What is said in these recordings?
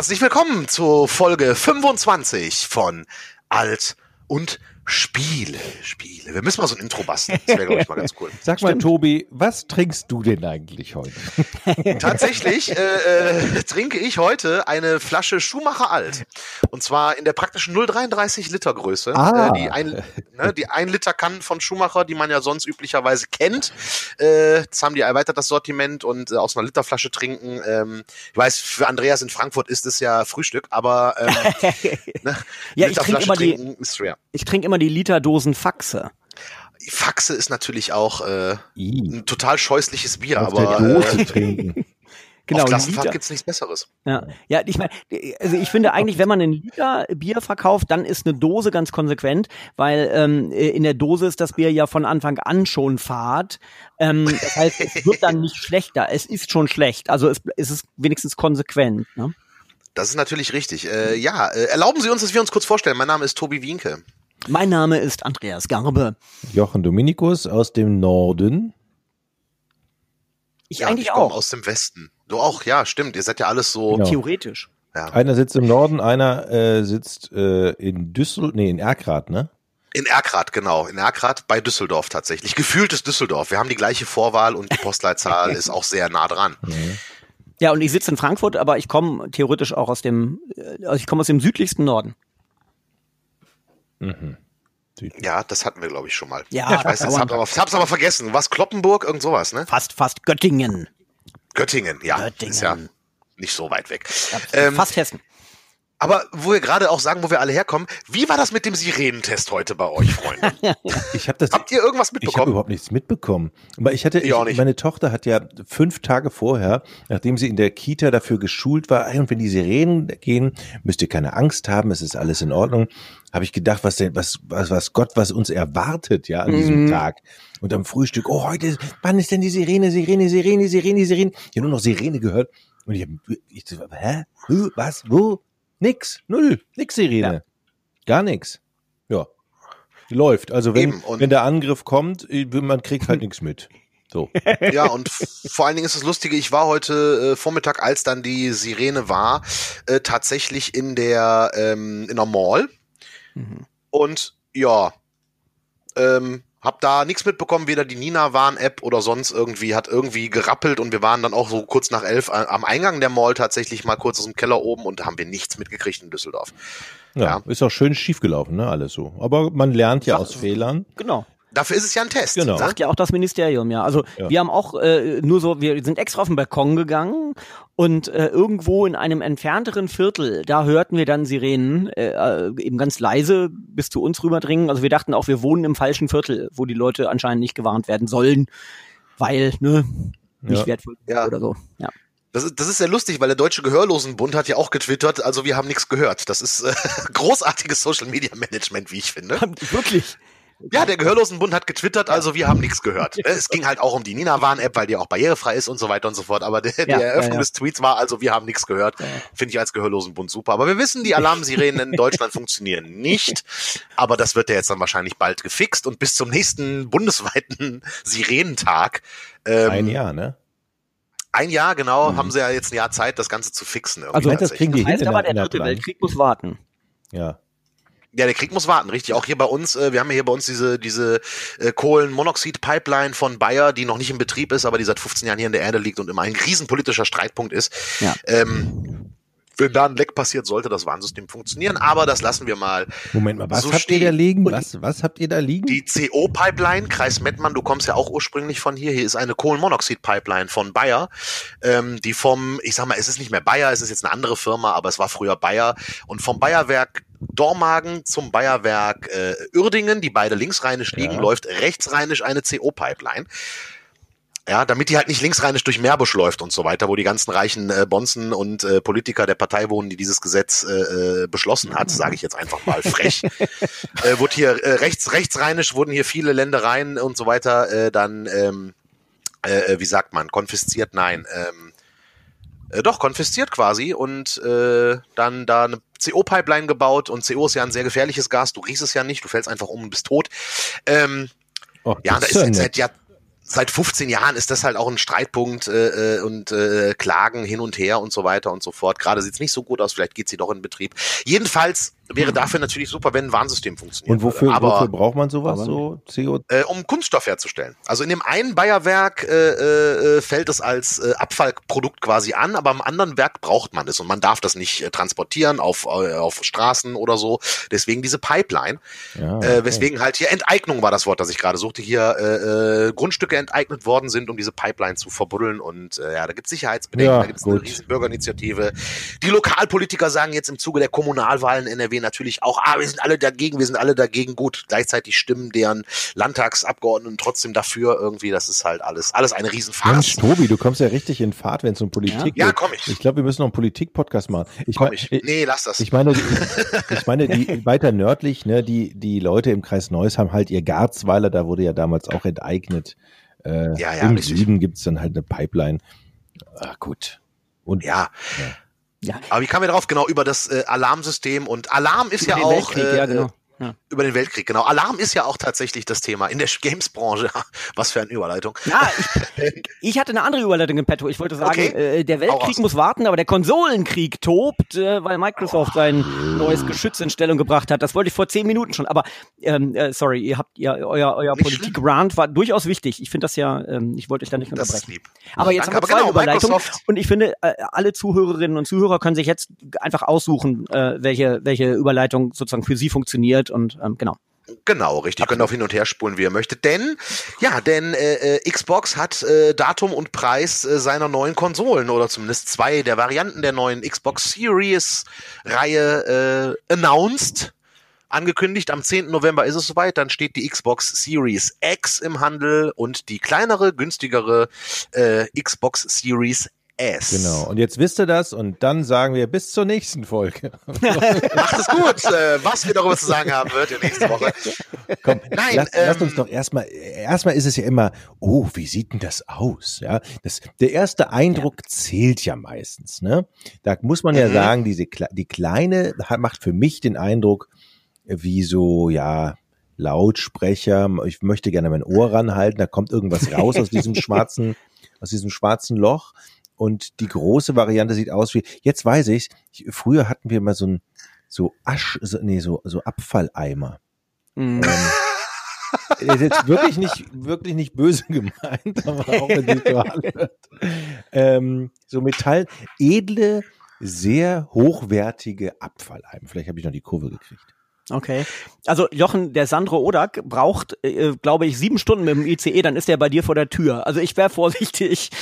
Herzlich willkommen zur Folge 25 von Alt und Spiele. Spiele. Wir müssen mal so ein Intro basteln. Das wäre, glaube ich, mal ganz cool. Sag mal, Tobi, was trinkst du denn eigentlich heute? Tatsächlich äh, äh, trinke ich heute eine Flasche Schumacher Alt. Und zwar in der praktischen 0,33 Liter Größe. Ah. Äh, die, ein, ne, die 1 Liter Kannen von Schumacher, die man ja sonst üblicherweise kennt. Äh, jetzt haben die erweitert das Sortiment und äh, aus einer Literflasche trinken. Ähm, ich weiß, für Andreas in Frankfurt ist es ja Frühstück, aber ähm, ne, Ja, ich trinke Literflasche immer die- trinken ist schwer. Ich trinke immer die Literdosen Faxe. Faxe ist natürlich auch äh, ein total scheußliches Bier, aus der aber Dose äh, trinken. Genau, auf ein Klassenfahrt Liter. gibt's nichts Besseres. Ja, ja ich meine, also ich finde eigentlich, wenn man einen Liter Bier verkauft, dann ist eine Dose ganz konsequent, weil ähm, in der Dose ist das Bier ja von Anfang an schon fad. Ähm, das heißt, es wird dann nicht schlechter. Es ist schon schlecht. Also es, es ist wenigstens konsequent. Ne? Das ist natürlich richtig. Äh, ja, äh, erlauben Sie uns, dass wir uns kurz vorstellen. Mein Name ist Tobi Wienke. Mein Name ist Andreas Garbe. Jochen Dominikus aus dem Norden. Ich ja, eigentlich ich komme auch. aus dem Westen. Du auch, ja, stimmt. Ihr seid ja alles so. Genau. Theoretisch. Ja. Einer sitzt im Norden, einer äh, sitzt äh, in Düsseldorf, nee, in Erkrath, ne? In Erkrath, genau. In Erkrath bei Düsseldorf tatsächlich. Gefühltes Düsseldorf. Wir haben die gleiche Vorwahl und die Postleitzahl ist auch sehr nah dran. Ja, und ich sitze in Frankfurt, aber ich komme theoretisch auch aus dem, äh, also ich komme aus dem südlichsten Norden. Ja, das hatten wir, glaube ich, schon mal. Ja, ich weiß, das das hab dauernd. aber, hab's aber vergessen. Was? Kloppenburg? Irgend sowas, ne? Fast, fast Göttingen. Göttingen, ja. Göttingen. Ist ja nicht so weit weg. Ja, Ähm, fast Hessen. Aber wo wir gerade auch sagen, wo wir alle herkommen, wie war das mit dem Sirenentest heute bei euch, Freunde? Ich habe das. Habt ihr irgendwas Ich habe mitbekommen? überhaupt nichts mitbekommen. Aber ich hatte, Ich ich, auch nicht. meine Tochter hat ja fünf Tage vorher, nachdem sie in der Kita dafür geschult war, "Ey, und wenn die Sirenen gehen, müsst ihr keine Angst haben, es ist alles in Ordnung. Habe ich gedacht, was denn, was, was, was Gott, was uns erwartet, ja, an diesem Mhm. Tag. Und am Frühstück, oh, heute, wann ist denn die Sirene, Sirene, Sirene, Sirene, Sirene? Ich habe nur noch Sirene gehört. Und ich habe, ich so, hä? Was? Wo? Nix, null, nix Sirene. Gar nix. Ja. Läuft. Also wenn, wenn der Angriff kommt, äh, man kriegt halt nichts mit. So. Ja, und vor allen Dingen ist das Lustige, ich war heute äh, Vormittag, als dann die Sirene war, äh, tatsächlich in der, ähm, in der Mall. Mhm. Und ja, ähm, hab da nichts mitbekommen, weder die Nina-Warn-App oder sonst irgendwie, hat irgendwie gerappelt und wir waren dann auch so kurz nach elf a- am Eingang der Mall tatsächlich mal kurz aus dem Keller oben und da haben wir nichts mitgekriegt in Düsseldorf. Ja, Ja. ist auch schön schief gelaufen, ne, alles so. Aber man lernt ja Sag- aus Fehlern. Genau. Dafür ist es ja ein Test. Genau. Sag- Sagt ja auch das Ministerium, ja. Also Ja. wir haben auch äh, nur so, wir sind extra auf den Balkon gegangen und äh, irgendwo in einem entfernteren Viertel, da hörten wir dann Sirenen, äh, äh, eben ganz leise bis zu uns rüberdringen. Also wir dachten auch, wir wohnen im falschen Viertel, wo die Leute anscheinend nicht gewarnt werden sollen, weil, ne, nicht Ja. wertvoll Ja. oder so. Ja. Das ist, das ist sehr lustig, weil der Deutsche Gehörlosenbund hat ja auch getwittert, also wir haben nichts gehört. Das ist äh, großartiges Social Media Management, wie ich finde. Wirklich. Ja, der Gehörlosenbund hat getwittert, also wir haben nichts gehört. Es ging halt auch um die Nina-Warn-App, weil die auch barrierefrei ist und so weiter und so fort. Aber der, die Ja, Eröffnung ja, ja. des Tweets war, also wir haben nichts gehört. Finde ich als Gehörlosenbund super. Aber wir wissen, die Alarmsirenen in Deutschland funktionieren nicht. Aber das wird ja jetzt dann wahrscheinlich bald gefixt und bis zum nächsten bundesweiten Sirenentag. Ähm, Ein Jahr, ne? Ein Jahr, genau, Mhm. haben sie ja jetzt ein Jahr Zeit, das Ganze zu fixen. irgendwie Also, das kriegen die Das heißt aber, der der dritte. Weltkrieg muss warten. Ja. Ja, der Krieg muss warten, richtig. Auch hier bei uns, äh, wir haben ja hier bei uns diese, diese äh, Kohlenmonoxid-Pipeline von Bayer, die noch nicht in Betrieb ist, aber die seit 15 Jahren hier in der Erde liegt und immer ein riesenpolitischer Streitpunkt ist. Ja. Ähm, wenn da ein Leck passiert, sollte das Warnsystem funktionieren, aber das lassen wir mal. Moment mal, was So habt ihr da stehen. liegen? Was, was habt ihr da liegen? Die CO-Pipeline, Kreis Mettmann, du kommst ja auch ursprünglich von hier. Hier ist eine Kohlenmonoxid-Pipeline von Bayer, ähm, die vom, ich sag mal, es ist nicht mehr Bayer, es ist jetzt eine andere Firma, aber es war früher Bayer. Und vom Bayerwerk Dormagen zum Bayerwerk äh, Uerdingen, die beide linksrheinisch liegen, Ja. läuft rechtsrheinisch eine CO-Pipeline. Ja, damit die halt nicht linksrheinisch durch Meerbusch läuft und so weiter, wo die ganzen reichen äh, Bonzen und äh, Politiker der Partei wohnen, die dieses Gesetz äh, äh, beschlossen hat, sage ich jetzt einfach mal frech. äh, wurde hier äh, rechts rechtsrheinisch wurden hier viele Ländereien und so weiter äh, dann ähm, äh, wie sagt man konfisziert? Nein, ähm, äh, doch konfisziert quasi und äh, dann da eine CO-Pipeline gebaut und CO ist ja ein sehr gefährliches Gas. Du riechst es ja nicht, du fällst einfach um und bist tot. Ähm, Oh, ja, da ist jetzt seit Jahr seit 15 Jahren ist das halt auch ein Streitpunkt äh, äh, und äh, Klagen hin und her und so weiter und so fort. Gerade sieht's nicht so gut aus, vielleicht geht sie doch in Betrieb. Jedenfalls wäre dafür natürlich super, wenn ein Warnsystem funktioniert. Und wofür. Aber wofür braucht man sowas, aber- so CO? äh, um Kunststoff herzustellen. Also in dem einen Bayerwerk äh, äh, fällt es als äh, Abfallprodukt quasi an, aber im anderen Werk braucht man es und man darf das nicht äh, transportieren auf, äh, auf Straßen oder so. Deswegen diese Pipeline. Ja, Äh, weswegen halt hier Enteignung war das Wort, das ich gerade suchte, hier äh, äh, Grundstücke enteignet worden sind, um diese Pipeline zu verbuddeln. Und äh, ja, da gibt es Sicherheitsbedenken, Ja, da gibt es eine riesen Bürgerinitiative. Die Lokalpolitiker sagen jetzt im Zuge der Kommunalwahlen in NRW natürlich auch, ah, wir sind alle dagegen, wir sind alle dagegen. Gut, gleichzeitig stimmen deren Landtagsabgeordneten trotzdem dafür irgendwie. Das ist halt alles, alles eine Mensch, Riesenfarce. Tobi, du kommst ja richtig in Fahrt, wenn es um Politik Ja, geht. komm ich. Ich glaube, wir müssen noch einen Politik-Podcast machen. Ich, Komm mein- ich. Nee, lass das. Ich meine, ich meine, die weiter nördlich, ne, die, die Leute im Kreis Neuss haben halt ihr Garzweiler, da wurde ja damals auch enteignet. Äh, Ja, ja, Im richtig. Süden gibt's dann halt eine Pipeline. Ah, gut. Und ja. Ja. Aber wie kamen wir drauf? Genau, über das äh, Alarmsystem. Und Alarm ist ja Den auch. Weltkrieg, äh, ja, genau. Ja. Über den Weltkrieg, genau. Alarm ist ja auch tatsächlich das Thema in der Games-Branche. Was für eine Überleitung. Ja, ich, ich hatte eine andere Überleitung im Petto. Ich wollte sagen, Okay. äh, der Weltkrieg muss warten, aber der Konsolenkrieg tobt, äh, weil Microsoft sein neues Geschütz in Stellung gebracht hat. Das wollte ich vor zehn Minuten schon. Aber ähm, äh, sorry, ihr habt ja euer euer Politik-Rant war durchaus wichtig. Ich finde das ja, ähm, ich wollte euch da nicht Das ist unterbrechen. lieb. Aber jetzt Danke. haben wir zwei genau, Überleitungen. Microsoft. Und ich finde, äh, alle Zuhörerinnen und Zuhörer können sich jetzt einfach aussuchen, äh, welche, welche Überleitung sozusagen für sie funktioniert. Und ähm, genau. Genau, richtig. Könnt auf hin und her spulen, wie ihr möchtet. Denn, ja, denn äh, äh, Xbox hat äh, Datum und Preis äh, seiner neuen Konsolen oder zumindest zwei der Varianten der neuen Xbox Series Reihe äh, announced. Angekündigt, am 10. November ist es soweit, dann steht die Xbox Series X im Handel und die kleinere, günstigere äh, Xbox Series S. genau. Und jetzt wisst ihr das und dann sagen wir bis zur nächsten Folge. Macht es gut, äh, was wir darüber zu sagen haben wird in nächste Woche. Komm, Nein, lass, ähm, uns doch erstmal, erstmal ist es ja immer, oh, wie sieht denn das aus? Ja, das, der erste Eindruck zählt ja meistens, ne? Da muss man ja Mhm. sagen, diese, die kleine macht für mich den Eindruck, wie so, ja, Lautsprecher. Ich möchte gerne mein Ohr ranhalten, da kommt irgendwas raus aus diesem schwarzen, aus diesem schwarzen Loch. Und die große Variante sieht aus wie, jetzt weiß ich's, ich, früher hatten wir mal so ein, so Asch, so, nee, so, so Abfalleimer. Mhm. Ähm, ist jetzt wirklich nicht, wirklich nicht böse gemeint, aber auch wenn es so anhört. Ähm, so Metall, edle, sehr hochwertige Abfalleimer. Vielleicht habe ich noch die Kurve gekriegt. Okay. Also Jochen, der Sandro Odak braucht, äh, glaube ich, sieben Stunden mit dem ICE, dann ist er bei dir vor der Tür. Also ich wäre vorsichtig.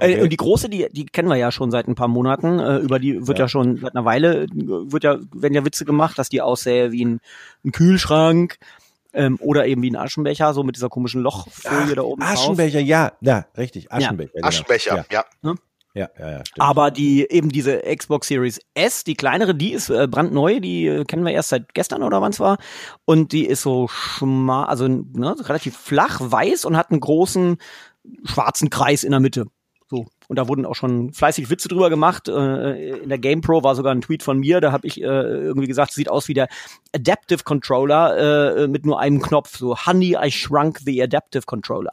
Äh, Und die große, die, die kennen wir ja schon seit ein paar Monaten. Äh, über die wird ja. Ja. schon seit einer Weile, äh, wird ja, werden ja Witze gemacht, dass die aussähe wie ein, ein Kühlschrank. Ähm, oder eben wie ein Aschenbecher, so mit dieser komischen Lochfolie da oben drauf. Aschenbecher, ja, ja, richtig, Aschenbecher. genau. Aschenbecher, ja. Ja, ja, ja, ja stimmt. Aber die eben diese Xbox Series S, die kleinere, die ist äh, brandneu, die äh, kennen wir erst seit gestern oder wann es war. Und die ist so schmal, also ne, relativ flach, weiß und hat einen großen schwarzen Kreis in der Mitte. So. Und da wurden auch schon fleißig Witze drüber gemacht. Äh, in der GamePro war sogar ein Tweet von mir, da habe ich äh, irgendwie gesagt, sieht aus wie der Adaptive Controller äh, mit nur einem Knopf. So, Honey, I shrunk the Adaptive Controller.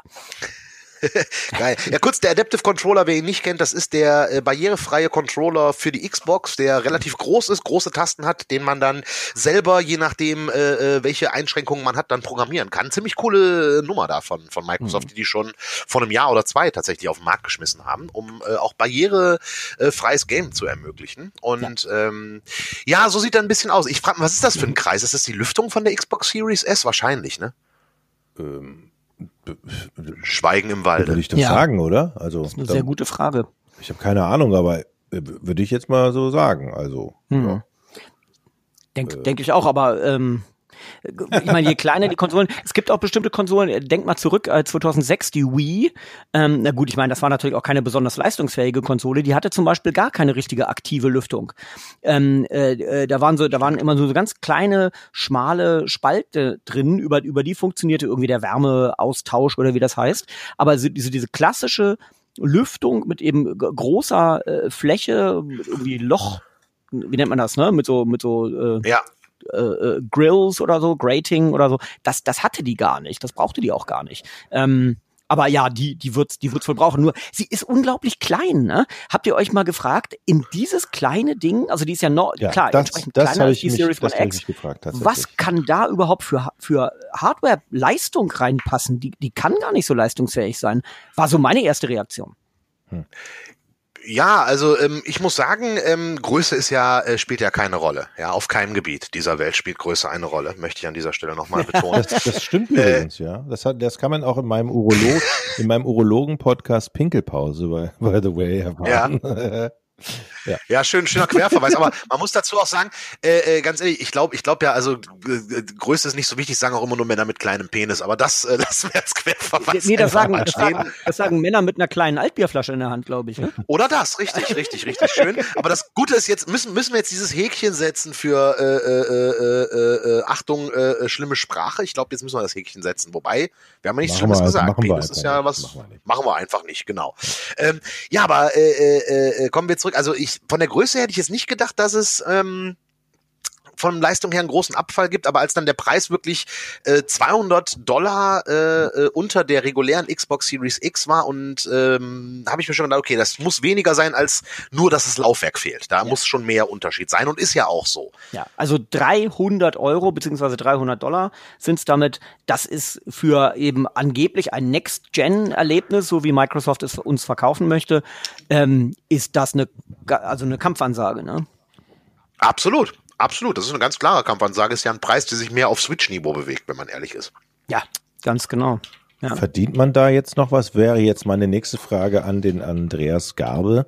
Geil. Ja, kurz, der Adaptive Controller, wer ihn nicht kennt, das ist der äh, barrierefreie Controller für die Xbox, der relativ groß ist, große Tasten hat, den man dann selber, je nachdem, äh, äh, welche Einschränkungen man hat, dann programmieren kann. Ziemlich coole äh, Nummer da von, von Microsoft, die die schon vor einem Jahr oder zwei tatsächlich auf den Markt geschmissen haben, um äh, auch barrierefreies Game zu ermöglichen. Und ja. Ähm, ja, so sieht er ein bisschen aus. Ich frage, was ist das für ein Kreis? Ist das die Lüftung von der Xbox Series S? Wahrscheinlich, ne? ähm, Schweigen im würde Walde. ich doch Ja. sagen, oder? Also, Das ist eine da- sehr gute Frage. ich habe keine Ahnung, aber äh, würde ich jetzt mal so sagen. Also, Hm. ja. Denke denk ich auch, aber ähm, ich meine, je kleiner die Konsolen, es gibt auch bestimmte Konsolen, äh, denk mal zurück, äh, 2006 die Wii, ähm, na gut, ich meine, das war natürlich auch keine besonders leistungsfähige Konsole, die hatte zum Beispiel gar keine richtige aktive Lüftung. Ähm, äh, äh, da waren so, da waren immer so ganz kleine, schmale Spalte drin, über, über die funktionierte irgendwie der Wärmeaustausch oder wie das heißt, aber so, diese, diese klassische Lüftung mit eben großer äh, Fläche, irgendwie Loch, wie nennt man das, ne? Mit so, mit so äh, Ja, äh, äh, Grills oder so, Grating oder so, das, das hatte die gar nicht. Das brauchte die auch gar nicht. Ähm, aber ja, die, die wird's, die wird's wohl brauchen. Nur, sie ist unglaublich klein, ne? Habt ihr euch mal gefragt, in dieses kleine Ding, also die ist ja noch, Ja, klar, das, entsprechend das kleiner als die mich, Series One X. gefragt. Was kann da überhaupt für, für Hardware-Leistung reinpassen? Die, die kann gar nicht so leistungsfähig sein. War so meine erste Reaktion. Ja, also ähm, ich muss sagen, ähm, Größe ist ja äh, spielt ja keine Rolle. Ja, auf keinem Gebiet dieser Welt spielt Größe eine Rolle. Möchte ich an dieser Stelle nochmal betonen. Das, das stimmt Äh, übrigens, ja. Das, hat, das kann man auch in meinem Urolog, in meinem Urologen-Podcast Pinkelpause, by, by the way, erfahren. Ja. Ja, schön, schöner Querverweis. Aber man muss dazu auch sagen, äh, äh, ganz ehrlich, ich glaube, ich glaube ja, also äh, Größe ist nicht so wichtig, sagen auch immer nur Männer mit kleinem Penis. Aber das äh, lassen wir als Querverweis. Nee, das sagen, das, sagen, das sagen Männer mit einer kleinen Altbierflasche in der Hand, glaube ich. Ne? Oder das, richtig, richtig, richtig schön. Aber das Gute ist jetzt, müssen, müssen wir jetzt dieses Häkchen setzen für äh, äh, äh, äh, Achtung, äh, schlimme Sprache. Ich glaube, jetzt müssen wir das Häkchen setzen. Wobei, wir haben ja nichts Machen Schlimmes wir- gesagt. machen wir Penis ist einfach ja nicht. was, Machen wir machen wir einfach nicht, genau. Ähm, ja, aber äh, äh, äh, kommen wir zurück. Also ich von der Größe hätte ich jetzt nicht gedacht, dass es ähm, von Leistung her einen großen Abfall gibt, aber als dann der Preis wirklich äh, 200 Dollar äh, äh, unter der regulären Xbox Series X war und ähm, habe ich mir schon gedacht, okay, das muss weniger sein als nur, dass das Laufwerk fehlt. Da muss schon mehr Unterschied sein und ist ja auch so. Ja, also 300 Euro beziehungsweise 300 Dollar sind es damit. Das ist für eben angeblich ein Next-Gen-Erlebnis, so wie Microsoft es uns verkaufen möchte, ähm, ist das eine, also eine Kampfansage. Ne? Absolut, absolut. Das ist eine ganz klare Kampfansage. Ist ja ein Preis, der sich mehr auf Switch-Niveau bewegt, wenn man ehrlich ist. Ja, ganz genau. Ja. Verdient man da jetzt noch was? Wäre jetzt meine nächste Frage an den Andreas Garbe,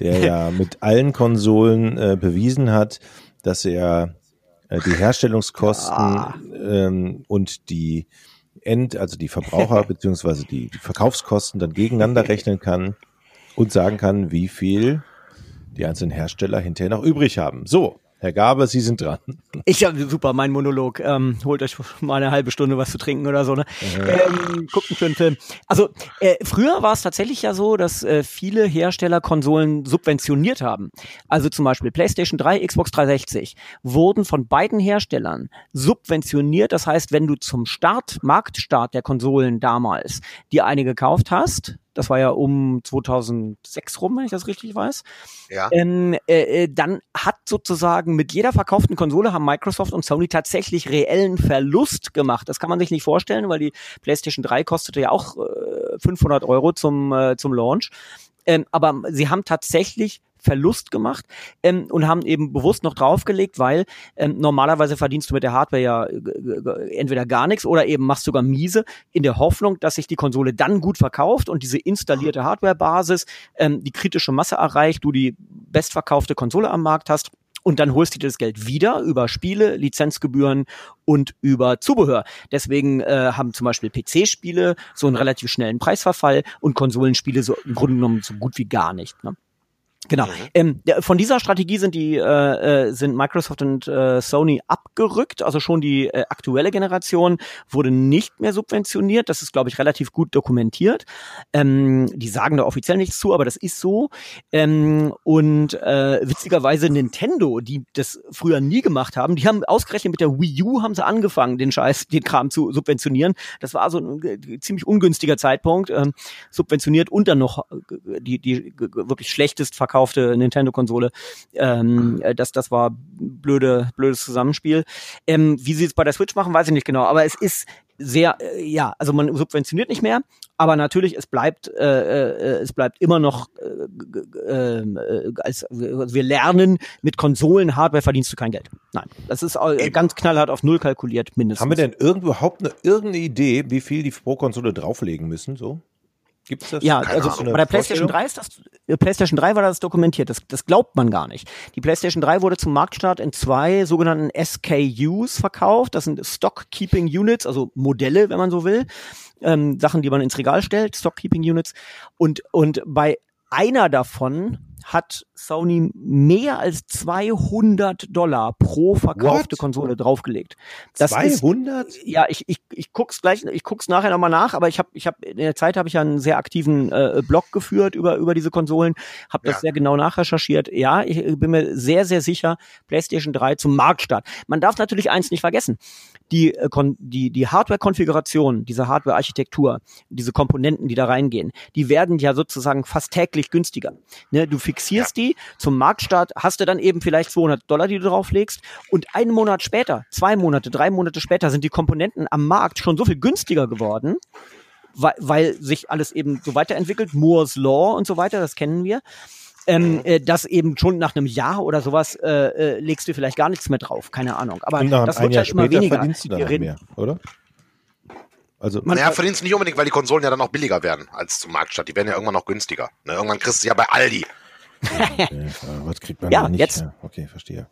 der ja mit allen Konsolen äh, bewiesen hat, dass er äh, die Herstellungskosten ähm, und die End, also die Verbraucher beziehungsweise die, die Verkaufskosten dann gegeneinander rechnen kann und sagen kann, wie viel die einzelnen Hersteller hinterher noch übrig haben. So, Herr Garbe, Sie sind dran. Ich habe super, mein Monolog. Ähm, holt euch mal eine halbe Stunde was zu trinken oder so. Ne? Ähm, guckt einen schönen Film. Also äh, früher war es tatsächlich ja so, dass äh, viele Hersteller Konsolen subventioniert haben. Also zum Beispiel PlayStation 3, Xbox 360 wurden von beiden Herstellern subventioniert. Das heißt, wenn du zum Start, Marktstart der Konsolen damals dir eine gekauft hast, das war ja um 2006 rum, wenn ich das richtig weiß, Ja. ähm, äh, äh, dann hat sozusagen mit jeder verkauften Konsole haben Microsoft und Sony tatsächlich reellen Verlust gemacht. Das kann man sich nicht vorstellen, weil die PlayStation 3 kostete ja auch äh, 500 Euro zum, äh, zum Launch. Ähm, aber sie haben tatsächlich Verlust gemacht ähm, und haben eben bewusst noch draufgelegt, weil ähm, normalerweise verdienst du mit der Hardware ja äh, äh, entweder gar nichts oder eben machst sogar miese, in der Hoffnung, dass sich die Konsole dann gut verkauft und diese installierte Hardwarebasis ähm, die kritische Masse erreicht, du die bestverkaufte Konsole am Markt hast. Und dann holst du dir das Geld wieder über Spiele, Lizenzgebühren und über Zubehör. Deswegen äh, haben zum Beispiel PC-Spiele so einen relativ schnellen Preisverfall und Konsolenspiele so im Grunde genommen so gut wie gar nicht. Ne? Genau. Ähm, der, von dieser Strategie sind die äh, äh, sind Microsoft und äh, Sony abgerückt. Also schon die äh, aktuelle Generation wurde nicht mehr subventioniert. Das ist, glaube ich, relativ gut dokumentiert. Ähm, die sagen da offiziell nichts zu, aber das ist so. Ähm, und äh, witzigerweise Nintendo, die das früher nie gemacht haben, die haben ausgerechnet mit der Wii U haben sie angefangen, den Scheiß, den Kram zu subventionieren. Das war so ein äh, ziemlich ungünstiger Zeitpunkt. Ähm, subventioniert und dann noch äh, die die wirklich schlechtest verkaufte Nintendo-Konsole. Ähm, äh, das, das war blöde, blödes Zusammenspiel. Ähm, wie sie es bei der Switch machen, weiß ich nicht genau. Aber es ist sehr, äh, ja, also man subventioniert nicht mehr, aber natürlich, es bleibt, äh, äh, es bleibt immer noch, äh, ähm, äh, als also wir lernen, mit Konsolen, Hardware verdienst du kein Geld. Nein, das ist äh, ganz knallhart auf Null kalkuliert, mindestens. Haben wir denn irgend, überhaupt eine, irgendeine Idee, wie viel die pro Konsole drauflegen müssen? So? Gibt's das? Ja, Keine also Ahnung. bei der PlayStation Vorstellung? 3 ist das, äh, PlayStation 3 war das dokumentiert. Das, das glaubt man gar nicht. Die PlayStation 3 wurde zum Marktstart in zwei sogenannten SKUs verkauft. Das sind Stock Keeping Units, also Modelle, wenn man so will. Ähm, Sachen, die man ins Regal stellt, Stock Keeping Units. Und, und bei einer davon hat Sony mehr als 200 Dollar pro verkaufte What? Konsole draufgelegt. Das ist 200? ja, ich, ich, ich guck's gleich, ich guck's nachher nochmal nach, aber ich habe, ich habe in der Zeit habe ich ja einen sehr aktiven äh, Blog geführt über über diese Konsolen, habe das Ja. sehr genau nachrecherchiert. Ja, ich bin mir sehr sehr sicher, PlayStation 3 zum Marktstart. Man darf natürlich eins nicht vergessen: die äh, die die Hardware-Konfiguration, diese Hardware-Architektur, diese Komponenten, die da reingehen, die werden ja sozusagen fast täglich günstiger. Ne, du fixierst die zum Marktstart, hast du dann eben vielleicht 200 Dollar, die du drauflegst, und einen Monat später, zwei Monate, drei Monate später sind die Komponenten am Markt schon so viel günstiger geworden, weil, weil sich alles eben so weiterentwickelt, Moore's Law und so weiter, das kennen wir. Ähm, äh, dass eben schon nach einem Jahr oder sowas äh, äh, legst du vielleicht gar nichts mehr drauf, keine Ahnung. Aber das wird Jahr halt immer weniger. verdienst du dann Wir mehr, oder? Also, Man- naja, verdienst du nicht unbedingt, weil die Konsolen ja dann auch billiger werden als zum Marktstart. Die werden ja irgendwann noch günstiger. Ne? Irgendwann kriegst du ja bei Aldi. Äh, was kriegt man Ja, nicht? jetzt. Ja, Okay, verstehe.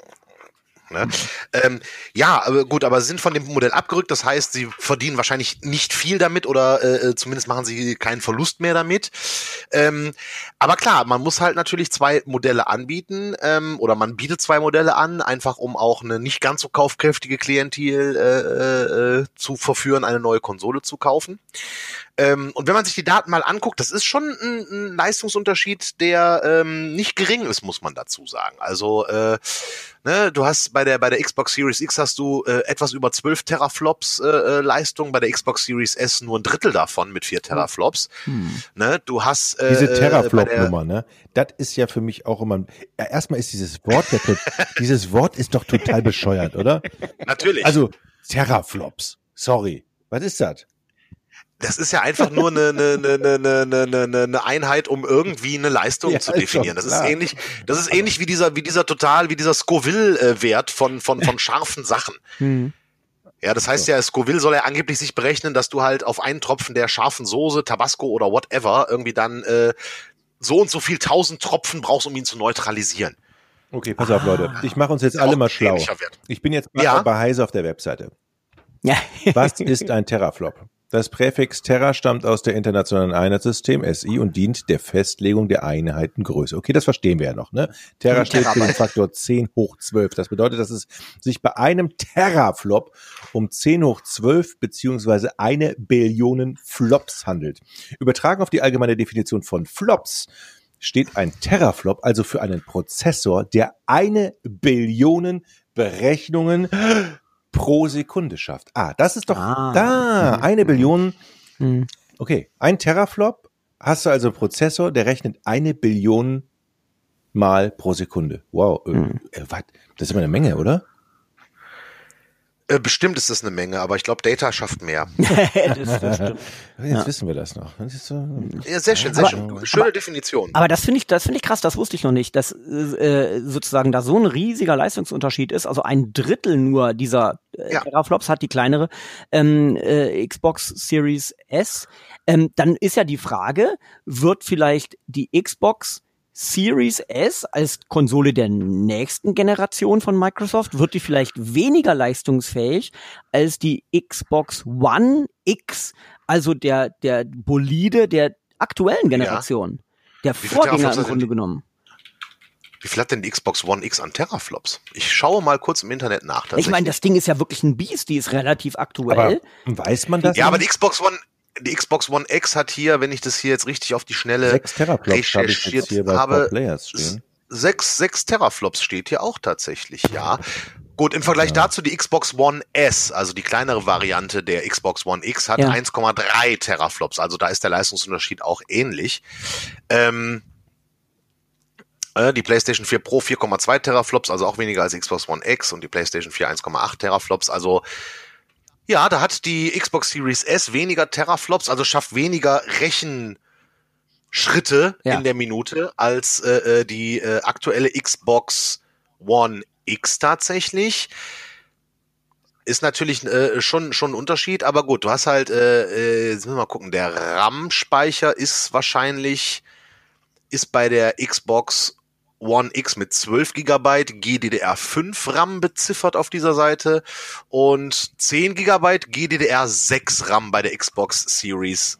Ne? Ähm, ja, aber gut, aber sie sind von dem Modell abgerückt. Das heißt, sie verdienen wahrscheinlich nicht viel damit oder äh, zumindest machen sie keinen Verlust mehr damit. Ähm, aber klar, man muss halt natürlich zwei Modelle anbieten ähm, oder man bietet zwei Modelle an, einfach um auch eine nicht ganz so kaufkräftige Klientel äh, äh, zu verführen, eine neue Konsole zu kaufen. Ähm, und wenn man sich die Daten mal anguckt, das ist schon ein, ein Leistungsunterschied, der ähm, nicht gering ist, muss man dazu sagen. Also äh, ne, du hast bei der bei der Xbox Series X hast du äh, etwas über 12 Teraflops äh, äh, Leistung, bei der Xbox Series S nur ein Drittel davon mit 4 Teraflops. Hm. Ne, du hast äh, Diese äh, Teraflop-Nummer, ne? Das ist ja für mich auch immer. Ja, erstmal ist dieses Wort, dieses Wort ist doch total bescheuert, oder? Natürlich. Also Teraflops. Sorry. Was ist das? Das ist ja einfach nur eine, eine, eine, eine, eine, Einheit, um irgendwie eine Leistung Ja, zu definieren. Das ist ähnlich, das ist ähnlich wie dieser, wie dieser total, wie dieser Scoville-Wert von, von, von scharfen Sachen. Hm. Ja, das heißt ja, Scoville soll ja angeblich sich berechnen, dass du halt auf einen Tropfen der scharfen Soße, Tabasco oder whatever irgendwie dann äh, so und so viel tausend Tropfen brauchst, um ihn zu neutralisieren. Okay, pass auf, Leute. Ich mache uns jetzt alle mal schlau. Ich bin jetzt bei, Ja. bei Heise auf der Webseite. Ja. Was ist ein Teraflop? Das Präfix Terra stammt aus der internationalen Einheitssystem SI und dient der Festlegung der Einheitengröße. Okay, das verstehen wir ja noch, ne? Terra steht für den. Faktor 10 hoch 12. Das bedeutet, dass es sich bei einem Teraflop um 10 hoch 12 beziehungsweise eine Billionen Flops handelt. Übertragen auf die allgemeine Definition von Flops steht ein Teraflop also für einen Prozessor, der eine Billionen Berechnungen pro Sekunde schafft. Ah, das ist doch Ah. da, eine Billion. Hm. Okay, ein Teraflop hast du also einen Prozessor, der rechnet eine Billion Mal pro Sekunde. Wow, äh, Mhm. äh, was? Das ist immer eine Menge, oder? Äh, bestimmt ist das eine Menge, aber ich glaube, Data schafft mehr. das, das stimmt. Jetzt Ja. wissen wir das noch. Das ist so, Ja, sehr schön, sehr Aber- schön. Schöne Definition. Aber das finde ich, das finde ich krass, das wusste ich noch nicht, dass äh, sozusagen da so ein riesiger Leistungsunterschied ist. Also ein Drittel nur dieser äh, Ja. Teraflops hat die kleinere ähm, äh, Xbox Series S. Ähm, dann ist ja die Frage, wird vielleicht die Xbox Series S als Konsole der nächsten Generation von Microsoft, wird die vielleicht weniger leistungsfähig als die Xbox One X, also der, der Bolide der aktuellen Generation. Der viel Vorgänger im Grunde genommen. Wie viel hat denn die Xbox One X an Teraflops? Ich schaue mal kurz im Internet nach. Ich meine, das Ding ist ja wirklich ein Biest, die ist relativ aber aktuell. weiß man das? ja, aber noch? die Xbox One, die Xbox One X hat hier, wenn ich das hier jetzt richtig auf die Schnelle sechs Teraflops habe ich jetzt hier bei habe, Players stehen. sechs, sechs Teraflops steht hier auch tatsächlich, ja. Gut, im Vergleich dazu die Xbox One S, also die kleinere Variante der Xbox One X, hat Ja. 1,3 Teraflops. Also da ist der Leistungsunterschied auch ähnlich. Ähm, äh, die PlayStation 4 Pro 4,2 Teraflops, also auch weniger als Xbox One X und die PlayStation 4 1,8 Teraflops. Also ja, da hat die Xbox Series S weniger Teraflops, also schafft weniger Rechenschritte Ja. in der Minute als äh, äh, die äh, aktuelle Xbox One X tatsächlich. Ist natürlich äh, schon schon ein Unterschied, aber gut, du hast halt, äh, äh, jetzt müssen wir mal gucken, der RAM-Speicher ist wahrscheinlich, ist bei der Xbox One X mit 12 Gigabyte GDDR5 RAM beziffert auf dieser Seite und 10 Gigabyte GDDR6 RAM bei der Xbox Series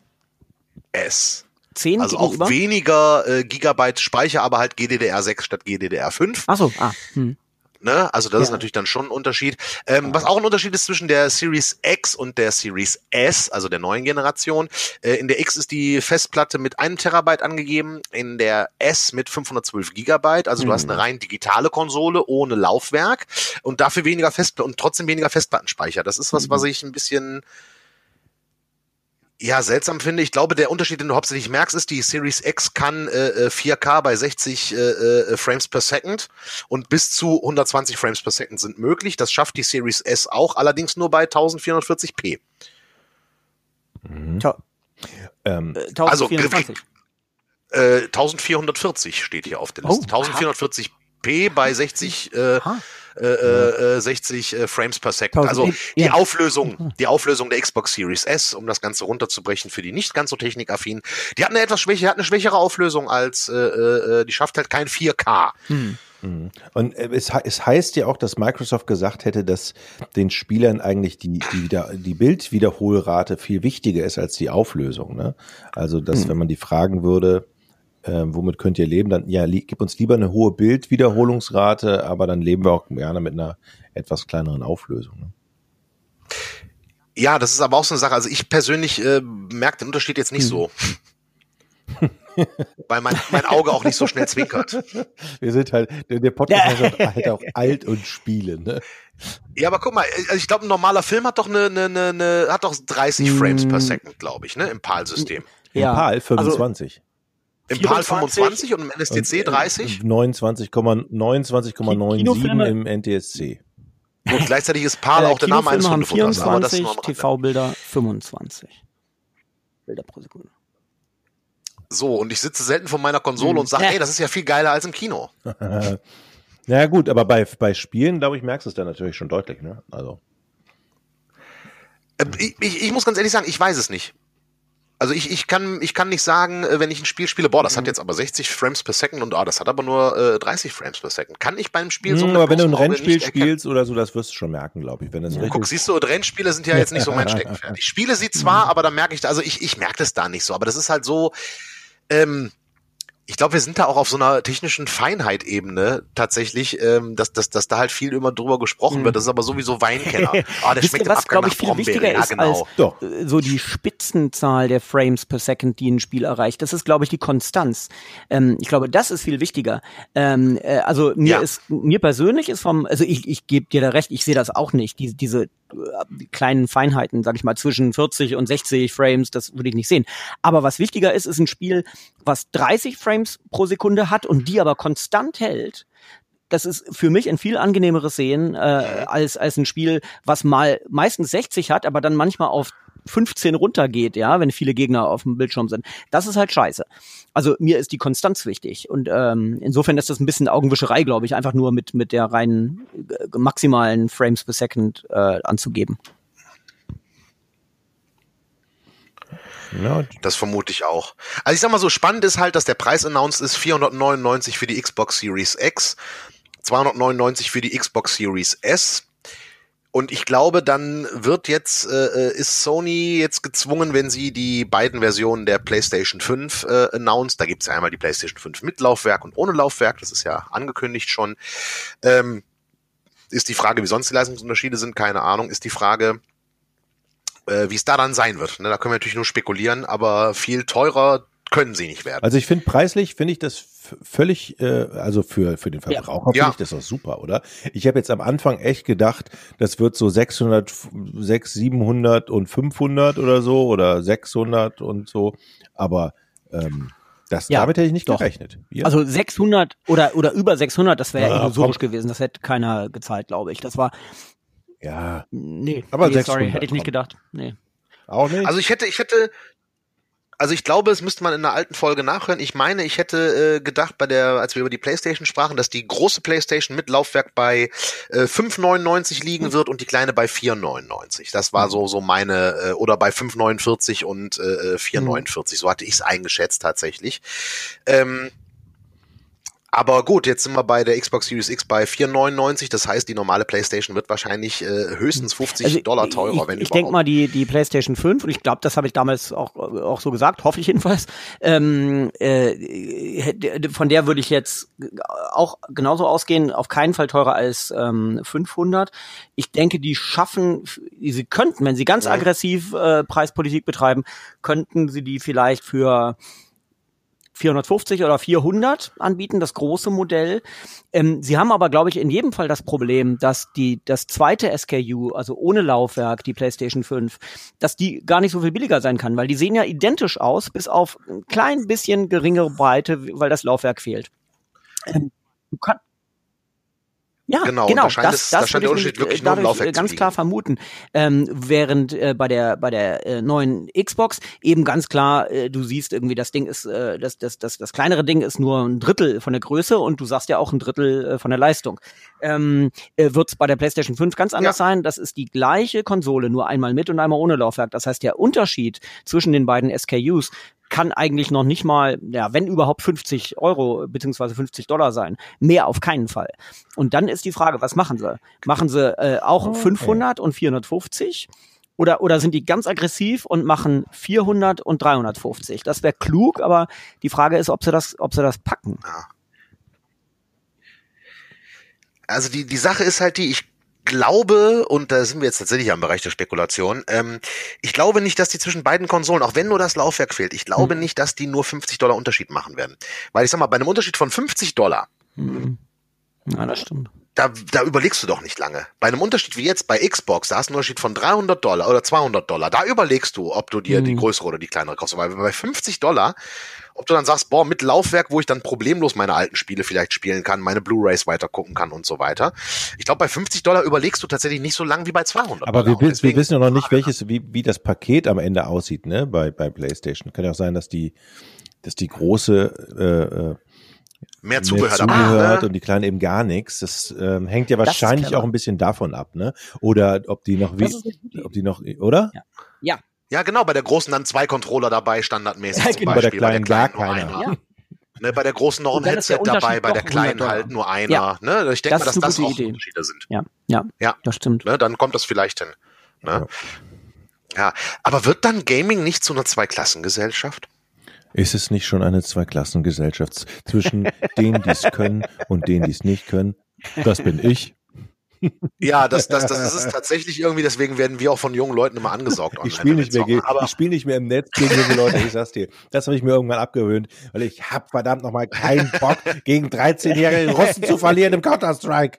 S. 10 Also gegenüber? auch weniger äh, Gigabyte Speicher, aber halt GDDR6 statt GDDR5. Ach so, ah. Hm. Ne? Also das ist Ja. natürlich dann schon ein Unterschied. Ähm, was auch ein Unterschied ist zwischen der Series X und der Series S, also der neuen Generation. Äh, in der X ist die Festplatte mit einem Terabyte angegeben, in der S mit 512 Gigabyte. Also du hast Mhm. eine rein digitale Konsole ohne Laufwerk und dafür weniger Festplatte und trotzdem weniger Festplattenspeicher. Das ist was, Mhm. was ich ein bisschen ja, seltsam finde. Ich glaube, der Unterschied, den du hauptsächlich merkst, ist, die Series X kann äh, äh, 4K bei 60 äh, äh, Frames per Second und bis zu 120 Frames per Second sind möglich. Das schafft die Series S auch, allerdings nur bei 1440p. Mhm. Ta- Ähm, äh, Also, 1024. Äh, 1440 steht hier auf der Liste. Oh, 1440p bei 60 äh, Aha. Äh, äh, äh, 60 äh, Frames per Second. 1000, Also ja. die Auflösung, die Auflösung der Xbox Series S, um das Ganze runterzubrechen für die nicht ganz so technikaffin, die hat eine etwas schwächere, hat eine schwächere Auflösung als äh, äh, die schafft halt kein 4K. Hm. Mhm. Und äh, es, es heißt ja auch, dass Microsoft gesagt hätte, dass den Spielern eigentlich die, die, wieder, die Bildwiederholrate viel wichtiger ist als die Auflösung. Ne? Also, dass Hm. wenn man die fragen würde, äh, womit könnt ihr leben, dann ja, gib uns lieber eine hohe Bildwiederholungsrate, aber dann leben wir auch gerne mit einer etwas kleineren Auflösung. Ne? Ja, das ist aber auch so eine Sache. Also ich persönlich äh, merke den Unterschied jetzt nicht so. Weil mein, mein Auge auch nicht so schnell zwinkert. Wir sind halt, der, der Podcast ist halt auch alt und Spiele. Ne? Ja, aber guck mal, also ich glaube, ein normaler Film hat doch eine, eine, eine, hat doch 30 Frames per. Second, glaube ich, ne? Im PAL-System. Im Ja. PAL 25. Im PAL 24 25 und im NSTC 30. 29,9 29,97 Kinofilme- im NTSC. Und gleichzeitig ist PAL auch der Name eines ist 24, nur am Rande. TV-Bilder 25. Bilder pro Sekunde. So, und ich sitze selten vor meiner Konsole Hm. und sage, Ja. ey, das ist ja viel geiler als im Kino. Ja gut, aber bei, bei Spielen, glaube ich, merkst du es dann natürlich schon deutlich. Ne? Also Äh, Ich, ich, ich muss ganz ehrlich sagen, ich weiß es nicht. Also ich, ich, kann, ich kann nicht sagen, äh, wenn ich ein Spiel spiele, boah, das hat jetzt aber 60 Frames per Second und ah, das hat aber nur äh, 30 Frames per Second. Kann ich beim Spiel so Hm, mit aber wenn du ein Rennspiel spielst oder so, das wirst du schon merken, glaube ich. Wenn das Ja. Guck, siehst du, Rennspiele sind ja jetzt nicht so mein Steckenpferd. Ich spiele sie zwar, aber da merke ich, also ich, ich merke das da nicht so. Aber das ist halt so, ähm, ich glaube, wir sind da auch auf so einer technischen Feinheit-Ebene tatsächlich, ähm, dass, dass, dass da halt viel immer drüber gesprochen Mhm. wird. Das ist aber sowieso Weinkenner. Ah, der Wisst schmeckt ihr, im was, glaube ich, viel Brombeere. wichtiger Ja, ist genau. Doch. äh, so die Spitzenzahl der Frames per Second, die ein Spiel erreicht. Das ist, glaube ich, die Konstanz. Ähm, ich glaube, das ist viel wichtiger. Ähm, äh, also mir Ja. ist, mir persönlich ist vom, also ich, ich gebe dir da recht, ich sehe das auch nicht. Die, diese äh, kleinen Feinheiten, sag ich mal, zwischen 40 und 60 Frames, das würde ich nicht sehen. Aber was wichtiger ist, ist ein Spiel, was 30 Frames pro Sekunde hat und die aber konstant hält das ist für mich ein viel angenehmeres Sehen äh, als als ein Spiel, was mal meistens 60 hat, aber dann manchmal auf 15 runtergeht, ja, wenn viele Gegner auf dem Bildschirm sind. Das ist halt scheiße. Also mir ist die Konstanz wichtig und ähm, insofern ist das ein bisschen Augenwischerei, glaube ich, einfach nur mit mit der reinen äh, maximalen Frames per Second äh, anzugeben. Ja, Das vermute ich auch. Also ich sag mal so, spannend ist halt, dass der Preis announced ist 499 für die Xbox Series X, 299 für die Xbox Series S. Und ich glaube, dann wird jetzt, äh, ist Sony jetzt gezwungen, wenn sie die beiden Versionen der PlayStation 5 äh, announced, da gibt's ja einmal die PlayStation 5 mit Laufwerk und ohne Laufwerk, das ist ja angekündigt schon, ähm, ist die Frage, wie sonst die Leistungsunterschiede sind, keine Ahnung, ist die Frage, äh, wie es da dann sein wird. Ne, da können wir natürlich nur spekulieren, aber viel teurer können sie nicht werden. Also ich finde preislich finde ich das völlig, äh, also für für den Verbraucher Ja. finde ich das auch super, oder? Ich habe jetzt am Anfang echt gedacht, das wird so 600, 600, 700 und 500 oder so oder 600 und so, aber ähm, das Ja, damit hätte ich nicht doch. gerechnet. Wir? Also 600 oder oder über 600, das wäre Ja, illusorisch komm. gewesen. Das hätte keiner gezahlt, glaube ich. Das war ja, nee, Aber nee, 600, sorry, hätte ich nicht gedacht. Nee. auch nicht. Also ich hätte, ich hätte, also ich glaube, es müsste man in einer alten Folge nachhören. Ich meine, ich hätte äh, gedacht, bei der, als wir über die PlayStation sprachen, dass die große PlayStation mit Laufwerk bei äh, 5,99 liegen wird und die kleine bei 4,99. Das war so so meine äh, oder bei 5,49 und äh, 4,49. So hatte ich es eingeschätzt tatsächlich. Ähm, Aber gut, jetzt sind wir bei der Xbox Series X bei 4,99. Das heißt, die normale PlayStation wird wahrscheinlich äh, höchstens 50 Also, Dollar teurer, ich, wenn ich überhaupt. denke mal, die, die PlayStation 5, und ich glaube, das habe ich damals auch, auch so gesagt, hoffe ich jedenfalls, ähm, äh, hätte- von der würde ich jetzt auch genauso ausgehen, auf keinen Fall teurer als ähm, 500. Ich denke, die schaffen, sie könnten, wenn sie ganz Mhm. aggressiv äh, Preispolitik betreiben, könnten sie die vielleicht für 450 oder 400 anbieten, das große Modell. Ähm, sie haben aber, glaube ich, in jedem Fall das Problem, dass die das zweite SKU, also ohne Laufwerk, die PlayStation 5, dass die gar nicht so viel billiger sein kann, weil die sehen ja identisch aus, bis auf ein klein bisschen geringere Breite, weil das Laufwerk fehlt. Ähm, du kann, ja, Genau, genau, da scheint das, es- da das scheint würde der ich Unterschied wirklich nur im Laufwerk ganz klar vermuten. Ähm, während äh, bei der bei der äh, neuen Xbox eben ganz klar, äh, du siehst irgendwie, das Ding ist, äh, das, das, das, das kleinere Ding ist nur ein Drittel von der Größe und du sagst ja auch ein Drittel äh, von der Leistung. Ähm, äh, Wird es bei der PlayStation 5 ganz anders Ja. sein. Das ist die gleiche Konsole, nur einmal mit und einmal ohne Laufwerk. Das heißt, der Unterschied zwischen den beiden SKUs kann eigentlich noch nicht mal, ja, wenn überhaupt 50 Euro beziehungsweise 50 Dollar sein. Mehr auf keinen Fall. Und dann ist die Frage, was machen sie? Machen sie äh, auch Okay. 500 und 450? Oder, oder sind die ganz aggressiv und machen 400 und 350? Das wäre klug, aber die Frage ist, ob sie das, ob sie das packen. Also die, die Sache ist halt die, ich glaube, und da sind wir jetzt tatsächlich am Bereich der Spekulation, ähm, ich glaube nicht, dass die zwischen beiden Konsolen, auch wenn nur das Laufwerk fehlt, ich glaube Hm. nicht, dass die nur 50 Dollar Unterschied machen werden. Weil ich sag mal, bei einem Unterschied von 50 Dollar, Hm. Ja, das stimmt. da, da überlegst du doch nicht lange. Bei einem Unterschied wie jetzt bei Xbox, da hast du einen Unterschied von 300 Dollar oder 200 Dollar. Da überlegst du, ob du dir die Mhm. größere oder die kleinere kaufst. Weil bei 50 Dollar, ob du dann sagst, boah, mit Laufwerk, wo ich dann problemlos meine alten Spiele vielleicht spielen kann, meine Blu-rays weiter gucken kann und so weiter. Ich glaube, bei 50 Dollar überlegst du tatsächlich nicht so lang wie bei 200 Aber wir, wir wissen ja noch nicht, welches, wie, wie das Paket am Ende aussieht, ne, bei, bei PlayStation. Kann ja auch sein, dass die, dass die große äh, äh, mehr mehr Zubehör zugehört ne? und die kleine eben gar nichts. Das ähm, hängt ja wahrscheinlich auch ein bisschen davon ab, ne? Oder ob die noch wie, ob die noch, oder? Ja. Ja, genau, bei der großen dann zwei Controller dabei, standardmäßig Ja, zum genau. Bei der Beispiel. kleinen gar keiner. einer. Ja. Ne, bei der großen noch ein der Headset dabei, bei der kleinen 100 halt nur einer. Ja. Ne? Ich denke Das mal, ist dass eine das gute auch Idee. Unterschiede sind. Ja, ja, Ja. das stimmt. Ne? Dann kommt das vielleicht hin. Ne? Ja, aber wird dann Gaming nicht zu einer Zweiklassengesellschaft? Ist es nicht schon eine Zweiklassengesellschaft zwischen denen, die es können und denen, die es nicht können? Das bin ich. Ja, das, das, das, das ist tatsächlich irgendwie, deswegen werden wir auch von jungen Leuten immer angesaugt. Ich online, spiele wenn nicht mehr, zocken. Aber ich spiele nicht mehr im Netz gegen junge Leute, ich sag's dir. Das habe ich mir irgendwann abgewöhnt, weil ich hab verdammt nochmal keinen Bock, gegen 13-jährige Russen zu verlieren im Counter-Strike.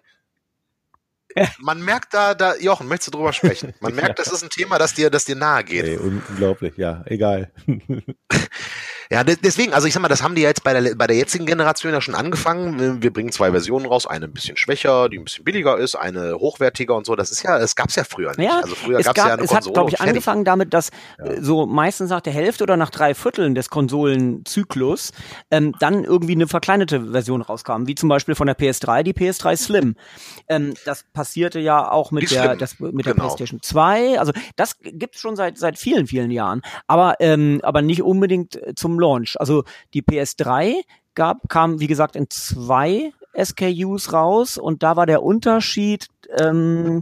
Man merkt da, da, Jochen, möchtest du drüber sprechen? Man merkt, das ist ein Thema, das dir, das dir nahe geht. Ey, unglaublich, ja, egal. Ja, de- deswegen, also ich sag mal, das haben die ja jetzt bei der, bei der jetzigen Generation ja schon angefangen. Wir- bringen zwei Versionen raus, eine ein bisschen schwächer, die ein bisschen billiger ist, eine hochwertiger und so. Das ist ja, es gab's ja früher nicht. Ja, also früher es, gab's gab, ja eine es hat, glaube ich, angefangen damit, dass äh, so meistens nach der Hälfte oder nach drei Vierteln des Konsolenzyklus ähm, dann irgendwie eine verkleinerte Version rauskam, wie zum Beispiel von der PS3, die PS3 Slim. Ähm, das passierte ja auch mit der, das, mit der genau. PlayStation 2. Also das gibt's schon seit seit vielen, vielen Jahren, aber ähm, aber nicht unbedingt äh, zum Launch. Also die PS3 gab kam wie gesagt in zwei SKUs raus und da war der Unterschied ähm,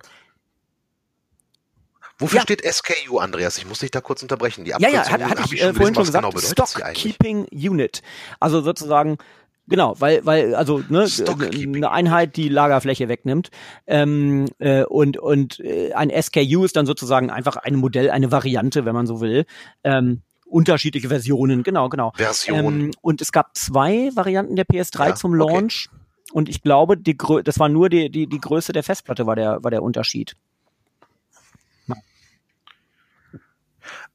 Wofür Ja. steht SKU, Andreas? Ich muss dich da kurz unterbrechen. Die Ja, ja, hatte hab ich, schon äh, vorhin schon gelesen, was gesagt. genau Stock? Keeping Unit. Also sozusagen, genau, weil, weil, also ne, eine Einheit, die Lagerfläche wegnimmt. Ähm, äh, und und äh, ein SKU ist dann sozusagen einfach ein Modell, eine Variante, wenn man so will. Ähm, unterschiedliche Versionen, genau, genau. Version. Ähm, und es gab zwei Varianten der PS3 Ja, zum okay. Launch. Und ich glaube, die, Grö das war nur die, die, die Größe der Festplatte war der, war der Unterschied.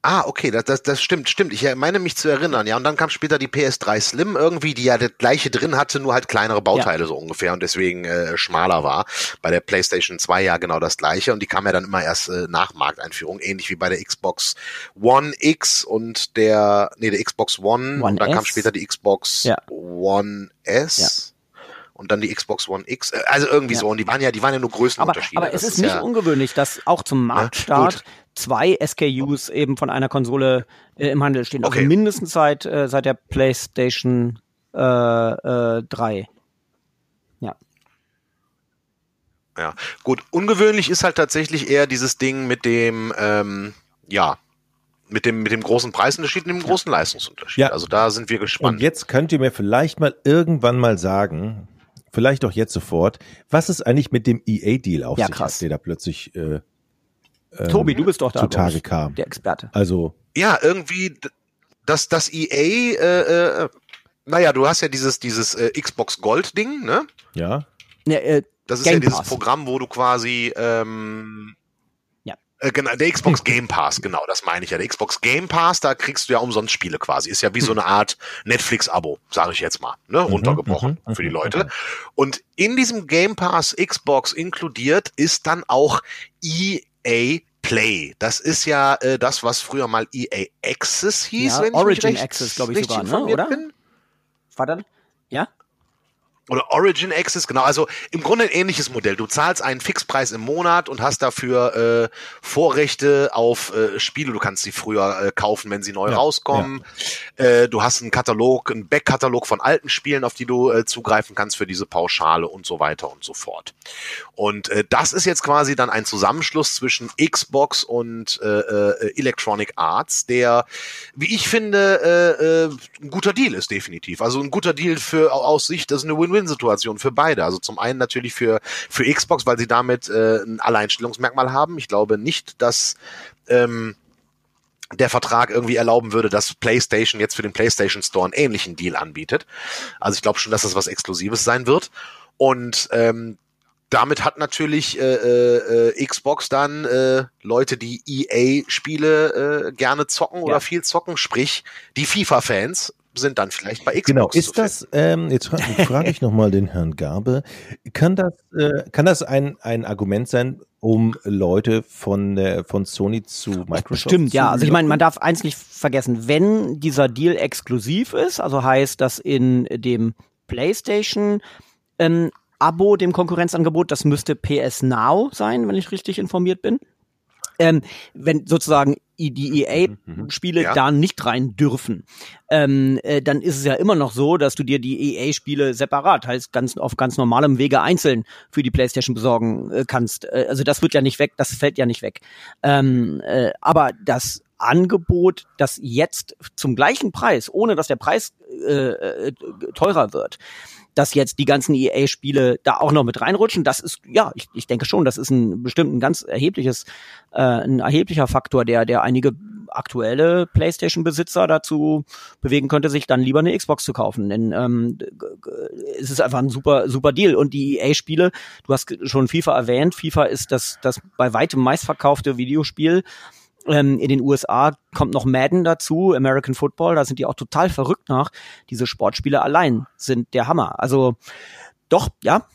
Ah, okay, das, das, das stimmt, stimmt. Ich meine mich zu erinnern, ja. Und dann kam später die PS3 Slim irgendwie, die ja das gleiche drin hatte, nur halt kleinere Bauteile so ungefähr und deswegen äh, schmaler war. Bei der PlayStation 2 ja genau das gleiche und die kam ja dann immer erst äh, nach Markteinführung, ähnlich wie bei der Xbox One X und der, nee, der Xbox One, One und dann kam S. später die Xbox Ja. One S. Und dann die Xbox One X, äh, also irgendwie Ja. so. Und die waren ja, die waren ja nur Aber, Größenunterschiede. aber es Das ist nicht ja, ungewöhnlich, dass auch zum Marktstart gut. zwei SKUs eben von einer Konsole äh, im Handel stehen. Also Okay. mindestens seit, äh, seit der PlayStation äh, äh, 3. Ja. Ja, gut. Ungewöhnlich ist halt tatsächlich eher dieses Ding mit dem, ähm, ja, mit dem, mit dem großen Preisunterschied und dem großen Leistungsunterschied. Ja. Also da sind wir gespannt. Und jetzt könnt ihr mir vielleicht mal irgendwann mal sagen, vielleicht auch jetzt sofort, was ist eigentlich mit dem EA-Deal auf Ja, sich krass. hat, der da plötzlich äh, ähm, Tobi, du bist doch da. zutage kam. Der Experte. Also, ja, irgendwie, dass das EA, äh, äh, naja, du hast ja dieses, dieses äh, Xbox Gold-Ding, ne? ja. Ne, äh, Das ist Game ja dieses Pass. Programm, wo du quasi ähm, Ja. Äh, genau, der Xbox Game Pass, genau, das meine ich ja. Der Xbox Game Pass, da kriegst du ja umsonst Spiele quasi. Ist ja wie so eine Art Netflix-Abo, sage ich jetzt mal, ne? runtergebrochen mhm, für die mhm, Leute. Und in diesem Game Pass Xbox inkludiert ist dann auch EA Play. Das ist ja äh, das, was früher mal EA Access hieß, Ja, wenn ich Origin mich recht, Access, glaub ich sogar, ne, oder? bin. war dann? Ja? Oder Origin Access, genau. Also im Grunde ein ähnliches Modell. Du zahlst einen Fixpreis im Monat und hast dafür äh, Vorrechte auf äh, Spiele. Du kannst sie früher äh, kaufen, wenn sie neu Ja, rauskommen. Äh, du hast einen Katalog, einen Backkatalog von alten Spielen, auf die du äh, zugreifen kannst für diese Pauschale und so weiter und so fort. Und äh, das ist jetzt quasi dann ein Zusammenschluss zwischen Xbox und äh, äh, Electronic Arts, der, wie ich finde, äh, äh, ein guter Deal ist definitiv. Also ein guter Deal für aus Sicht, das ist eine Win-Win-Situation für beide. Also zum einen natürlich für für Xbox, weil sie damit äh, ein Alleinstellungsmerkmal haben. Ich glaube nicht, dass ähm, der Vertrag irgendwie erlauben würde, dass PlayStation jetzt für den PlayStation Store einen ähnlichen Deal anbietet. Also ich glaube schon, dass das was Exklusives sein wird. Und ähm, damit hat natürlich äh, äh, äh, Xbox dann äh, Leute, die EA-Spiele äh, gerne zocken oder Ja. viel zocken, sprich die FIFA-Fans sind dann vielleicht bei Xbox. Genau, zu ist das, ähm, jetzt fra frage ich nochmal den Herrn Garbe, kann das, äh, kann das ein, ein Argument sein, um Leute von, der, von Sony zu Microsoft Bestimmt, zu ja. Also ich meine, man darf eins nicht vergessen, wenn dieser Deal exklusiv ist, also heißt, dass in dem PlayStation ähm, Abo, dem Konkurrenzangebot, das müsste PS Now sein, wenn ich richtig informiert bin. Ähm, wenn sozusagen die EA-Spiele Ja. da nicht rein dürfen, ähm, äh, dann ist es ja immer noch so, dass du dir die EA-Spiele separat, heißt ganz auf ganz normalem Wege einzeln für die PlayStation besorgen äh, kannst. Äh, also das wird ja nicht weg, das fällt ja nicht weg. Ähm, äh, aber das Angebot, das jetzt zum gleichen Preis, ohne dass der Preis äh, äh, teurer wird, dass jetzt die ganzen EA-Spiele da auch noch mit reinrutschen, das ist, ja, ich, ich denke schon, das ist ein bestimmt ein ganz erhebliches, äh, ein erheblicher Faktor, der, der einige aktuelle PlayStation-Besitzer dazu bewegen könnte, sich dann lieber eine Xbox zu kaufen. Denn ähm, es ist einfach ein super, super Deal. Und die EA-Spiele, du hast schon FIFA erwähnt, FIFA ist das, das bei weitem meistverkaufte Videospiel. Ähm, in den USA kommt noch Madden dazu, American Football, da sind die auch total verrückt nach. Diese Sportspiele allein sind der Hammer. Also doch, ja.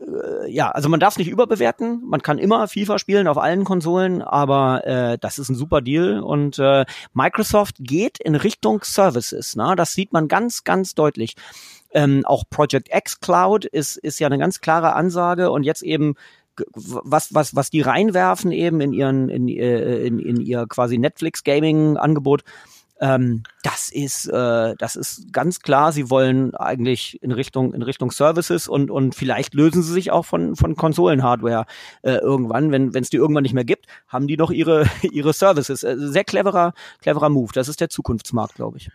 Äh, ja, also man darf es nicht überbewerten. Man kann immer FIFA spielen auf allen Konsolen, aber äh, das ist ein super Deal. Und äh, Microsoft geht in Richtung Services. Ne? Das sieht man ganz, ganz deutlich. Ähm, auch Project X Cloud ist, ist ja eine ganz klare Ansage und jetzt eben was, was, was die reinwerfen eben in ihren, in, äh, in, in ihr quasi Netflix Gaming Angebot, ähm, das ist, äh, das ist ganz klar. Sie wollen eigentlich in Richtung, in Richtung Services und, und vielleicht lösen sie sich auch von, von Konsolenhardware äh, irgendwann, wenn es die irgendwann nicht mehr gibt, haben die noch ihre, ihre Services. Äh, sehr cleverer, cleverer Move. Das ist der Zukunftsmarkt, glaube ich.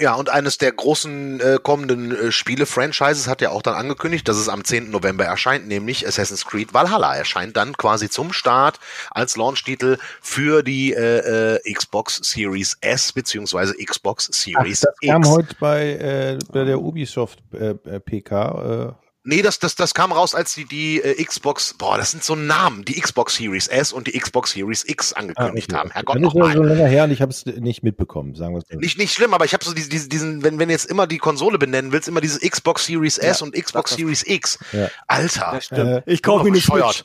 Ja, und eines der großen äh, kommenden äh, Spiele-Franchises hat ja auch dann angekündigt, dass es am 10. November erscheint, nämlich Assassin's Creed Valhalla erscheint dann quasi zum Start als Launch-Titel für die äh, äh, Xbox Series S beziehungsweise Xbox Ach, Series das kam X. heute bei, äh, bei der Ubisoft äh, äh, PK. Nee, das, das, das kam raus, als die die äh, Xbox, boah, das sind so Namen, die Xbox Series S und die Xbox Series X angekündigt ah, haben. Herrgott, Dann ist ja nochmal. schon länger her und ich habe es nicht mitbekommen, sagen wir es so. Nicht, nicht schlimm, aber ich habe so diese, diese, diesen, wenn, wenn jetzt immer die Konsole benennen willst, immer diese Xbox Series S Ja, und Xbox das- Series X. Ja. Alter. Äh, Ich kaufe mir Switch. bescheuert.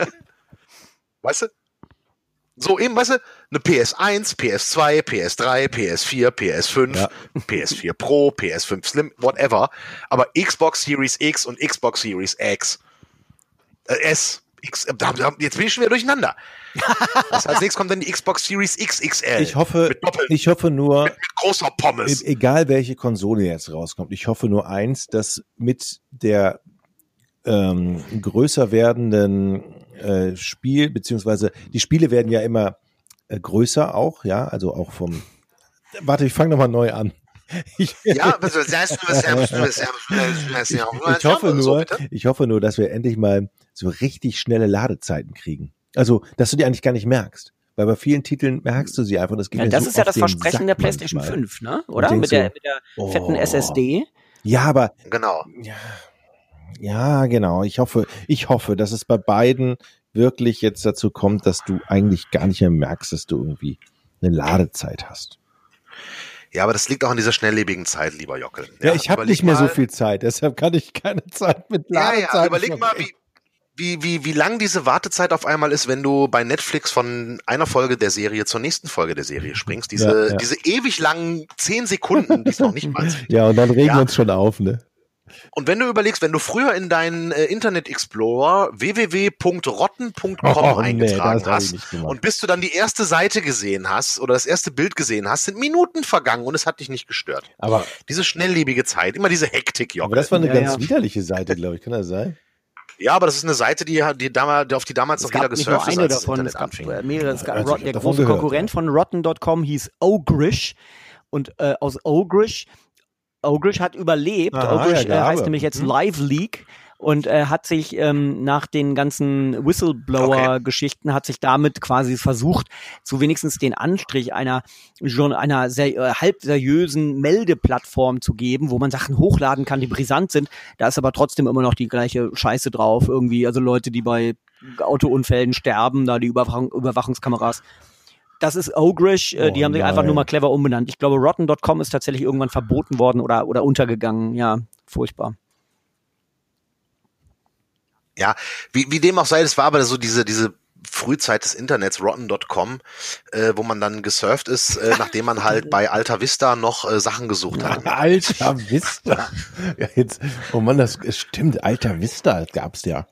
weißt du? So eben, weißt du, eine PS1, PS2, PS3, PS4, PS5, Ja. PS4 Pro, PS5 Slim, whatever. Aber Xbox Series X und Xbox Series X, äh, S, X, äh, jetzt bin ich schon wieder durcheinander. Das als nächstes kommt dann die Xbox Series XXL. Ich hoffe, Mit ich hoffe nur, mit großer Pommes. e- egal welche Konsole jetzt rauskommt, ich hoffe nur eins, dass mit der ähm, größer werdenden äh, Spiel, beziehungsweise die Spiele werden ja immer äh, größer auch, ja, also auch vom. Warte, ich fange nochmal neu an. Ich, Ja, was du, du, ich hoffe nur, ich hoffe nur, dass wir endlich mal so richtig schnelle Ladezeiten kriegen. Also, dass du die eigentlich gar nicht merkst. Weil bei vielen Titeln merkst du sie einfach. Das, geht Ja, das so ist ja das Versprechen Sack der PlayStation manchmal. 5, ne? Oder? Mit der, so, mit der oh. fetten SSD. Ja, aber Genau. Ja, ja, genau. Ich hoffe, ich hoffe, dass es bei beiden wirklich jetzt dazu kommt, dass du eigentlich gar nicht mehr merkst, dass du irgendwie eine Ladezeit hast. Ja, aber das liegt auch an dieser schnelllebigen Zeit, lieber Jockel. Ja, ich habe nicht mehr so mal- viel Zeit, deshalb kann ich keine Zeit mit Ja, Ladezeit. ja, überleg mal, wie, wie, wie, wie lang diese Wartezeit auf einmal ist, wenn du bei Netflix von einer Folge der Serie zur nächsten Folge der Serie springst. Diese, Ja, ja. diese ewig langen zehn Sekunden, die es noch nicht mal sind. Ja, und dann regen Ja. wir uns schon auf, ne? Und wenn du überlegst, wenn du früher in deinen äh, Internet Explorer www.rotten.com Oh, nee, eingetragen ich hast und bis du dann die erste Seite gesehen hast oder das erste Bild gesehen hast, sind Minuten vergangen und es hat dich nicht gestört. Aber, Diese schnelllebige Zeit, immer diese Hektik, aber Jockel. das war eine Ja, ganz ja. widerliche Seite, glaube ich. Kann das sein? Ja, aber das ist eine Seite, die, die damals, auf die damals Es noch jeder gab nicht nur gesurft ist, eine davon, es gab äh, mehrere. Es gab Also, Rot, der große gehört, Konkurrent von Rotten.com hieß Ogrish und äh, aus Ogrish, Ogrish hat überlebt. Aha, Ogrish ja, äh, heißt nämlich jetzt Mhm. Live Leak und äh, hat sich ähm, nach den ganzen Whistleblower-Geschichten hat sich damit quasi versucht, so wenigstens den Anstrich einer einer sehr, äh, halb seriösen Meldeplattform zu geben, wo man Sachen hochladen kann, die brisant sind. Da ist aber trotzdem immer noch die gleiche Scheiße drauf irgendwie. Also Leute, die bei Autounfällen sterben, da die Überwachung, Überwachungskameras. Das ist Ogrish, äh, die Oh haben sich einfach nur mal clever umbenannt. Ich glaube, Rotten.com ist tatsächlich irgendwann verboten worden oder, oder untergegangen. Ja, furchtbar. Ja, wie, wie dem auch sei, das war aber so diese, diese Frühzeit des Internets, rotten.com, äh, wo man dann gesurft ist, äh, nachdem man halt bei Alta Vista noch äh, Sachen gesucht hat. Alter Vista. Ja, jetzt, oh Mann, das es stimmt. Alter Vista gab's ja.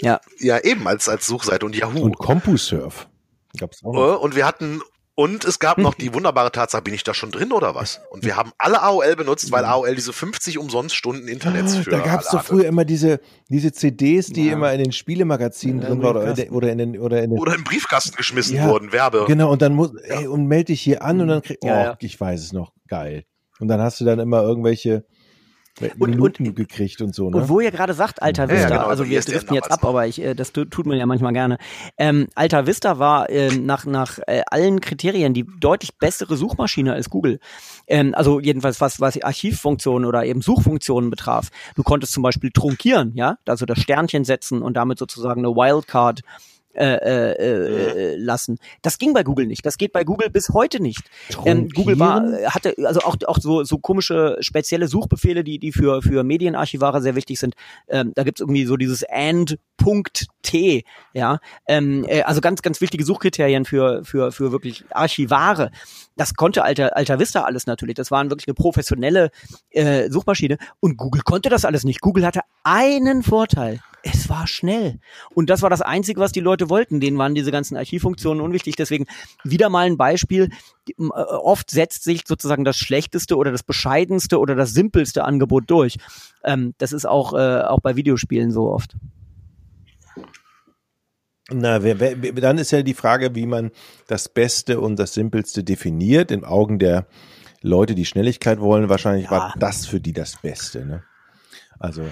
Ja, Ja, eben als, als Suchseite und Yahoo. Und CompuServe gab's auch. Äh, noch. und wir hatten, und es gab noch die wunderbare Tatsache, bin ich da schon drin oder was? Und wir haben alle AOL benutzt, weil AOL diese 50 umsonst Stunden Internets für Mhm. Da gab's alle doch früher immer diese, diese CDs, die Ja. immer in den Spielemagazinen Ja, drin waren oder, oder in den, oder in den, Oder im Briefkasten geschmissen Ja, wurden, Werbe. genau, und dann muss, ey, und melde dich hier an und dann krieg, oh, Ja, ja. ich weiß es noch, geil. Und dann hast du dann immer irgendwelche Und- Minuten gekriegt und so, ne? Und wo ihr gerade sagt, Alter Ja, ja, Vista, genau, also wir driften jetzt ab, aber ich, äh, das tu- tut man ja manchmal gerne. Ähm, Alta Vista war ähm, nach, nach äh, allen Kriterien die deutlich bessere Suchmaschine als Google. Ähm, also jedenfalls was, was Archivfunktionen oder eben Suchfunktionen betraf. Du konntest zum Beispiel trunkieren, ja, also das Sternchen setzen und damit sozusagen eine Wildcard äh, äh, äh, lassen. Das ging bei Google nicht. Das geht bei Google bis heute nicht. Ähm, Google war, äh, hatte also auch, auch so, so komische spezielle Suchbefehle, die, die für, für Medienarchivare sehr wichtig sind. Ähm, da gibt's irgendwie so dieses and.t, ja. Ähm, äh, also ganz, ganz wichtige Suchkriterien für, für, für wirklich Archivare. Das konnte Alter, Alter Vista alles natürlich. Das waren wirklich eine professionelle äh, Suchmaschine. Und Google konnte das alles nicht. Google hatte einen Vorteil. Es war schnell. Und das war das Einzige, was die Leute wollten. Denen waren diese ganzen Archivfunktionen unwichtig. Deswegen wieder mal ein Beispiel. Äh, Oft setzt sich sozusagen das schlechteste oder das bescheidenste oder das simpelste Angebot durch. Ähm, das ist auch, äh, auch bei Videospielen so oft. Na, wer, wer- dann ist ja die Frage, wie man das Beste und das Simpelste definiert. In Augen der Leute, die Schnelligkeit wollen, wahrscheinlich Ja. war das für die das Beste. Ne? Also,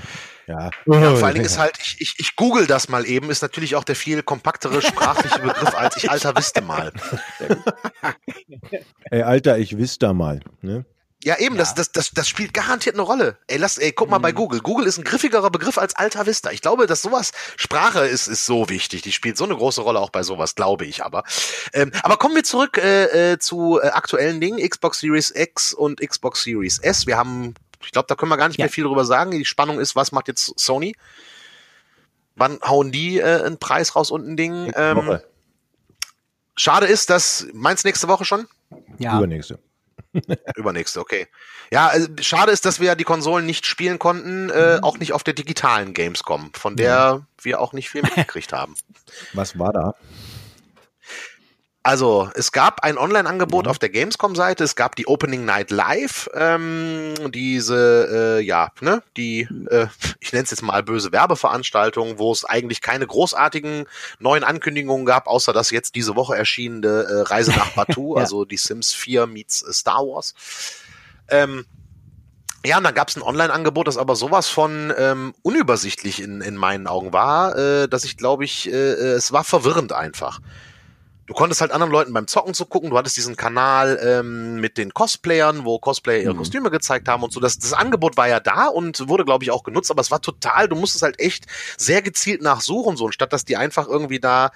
ja. Ja, vor allen Dingen ist halt, ich, ich, ich google das mal eben, ist natürlich auch der viel kompaktere sprachliche Begriff, als ich Alter wüsste mal. Ey, Alter, ich wiss da mal. Ne? Ja, eben, Das, das, das, das spielt garantiert eine Rolle. Ey, lass, ey, guck mal bei Google. Google ist ein griffigerer Begriff als Alta Vista. Ich glaube, dass sowas, Sprache ist, ist so wichtig. Die spielt so eine große Rolle auch bei sowas, glaube ich aber. Ähm, aber kommen wir zurück äh, äh, zu äh, aktuellen Dingen. Xbox Series X und Xbox Series S. Wir haben, ich glaube, da können wir gar nicht Ja. mehr viel drüber sagen. Die Spannung ist, was macht jetzt Sony? Wann hauen die äh, einen Preis raus und ein Ding? Ähm, schade ist, dass, meinst nächste Woche schon? Ja. Übernächste. Übernächste, okay. Ja, äh, schade ist, dass wir ja die Konsolen nicht spielen konnten, äh, auch nicht auf der digitalen Gamescom, von der wir auch nicht viel mitgekriegt haben. Was war da? Also, es gab ein Online-Angebot auf der Gamescom-Seite, es gab die Opening Night Live, ähm, diese, äh, ja, ne, die, äh, ich nenne es jetzt mal böse Werbeveranstaltung, wo es eigentlich keine großartigen neuen Ankündigungen gab, außer dass jetzt diese Woche erschienene äh, Reise nach Batuu, Ja. also die Sims 4 meets äh, Star Wars. Ähm, ja, und dann gab es ein Online-Angebot, das aber sowas von ähm, unübersichtlich in, in meinen Augen war, äh, dass ich glaube ich, äh, äh, es war verwirrend einfach. Du konntest halt anderen Leuten beim Zocken zu gucken. Du hattest diesen Kanal ähm, mit den Cosplayern, wo Cosplayer ihre Mhm. Kostüme gezeigt haben und so. Das, das Angebot war ja da und wurde, glaube ich, auch genutzt, aber es war total, du musstest halt echt sehr gezielt nachsuchen, so, anstatt dass die einfach irgendwie da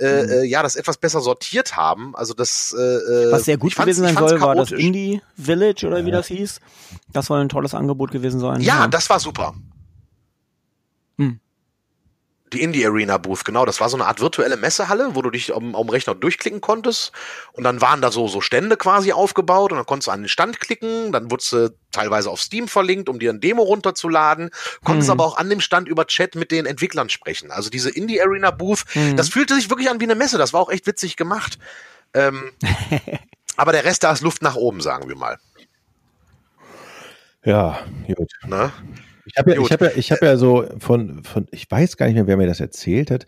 äh, Mhm. äh, ja das etwas besser sortiert haben. Also das äh, äh, Was sehr gut gewesen sein soll, war das. Indie Village oder wie das hieß. Das soll ein tolles Angebot gewesen sein. Ja, das war super. Die Indie Arena Booth, genau. Das war so eine Art virtuelle Messehalle, wo du dich am, am Rechner durchklicken konntest. Und dann waren da so, so Stände quasi aufgebaut und dann konntest du an den Stand klicken. Dann wurdest du teilweise auf Steam verlinkt, um dir ein Demo runterzuladen. Konntest Hm. aber auch an dem Stand über Chat mit den Entwicklern sprechen. Also diese Indie Arena Booth, Hm. das fühlte sich wirklich an wie eine Messe. Das war auch echt witzig gemacht. Ähm, aber der Rest da ist Luft nach oben, sagen wir mal. Ja, gut. Ne? Ich habe ja, ich habe ja, ich habe ja so von, von, ich weiß gar nicht mehr, wer mir das erzählt hat.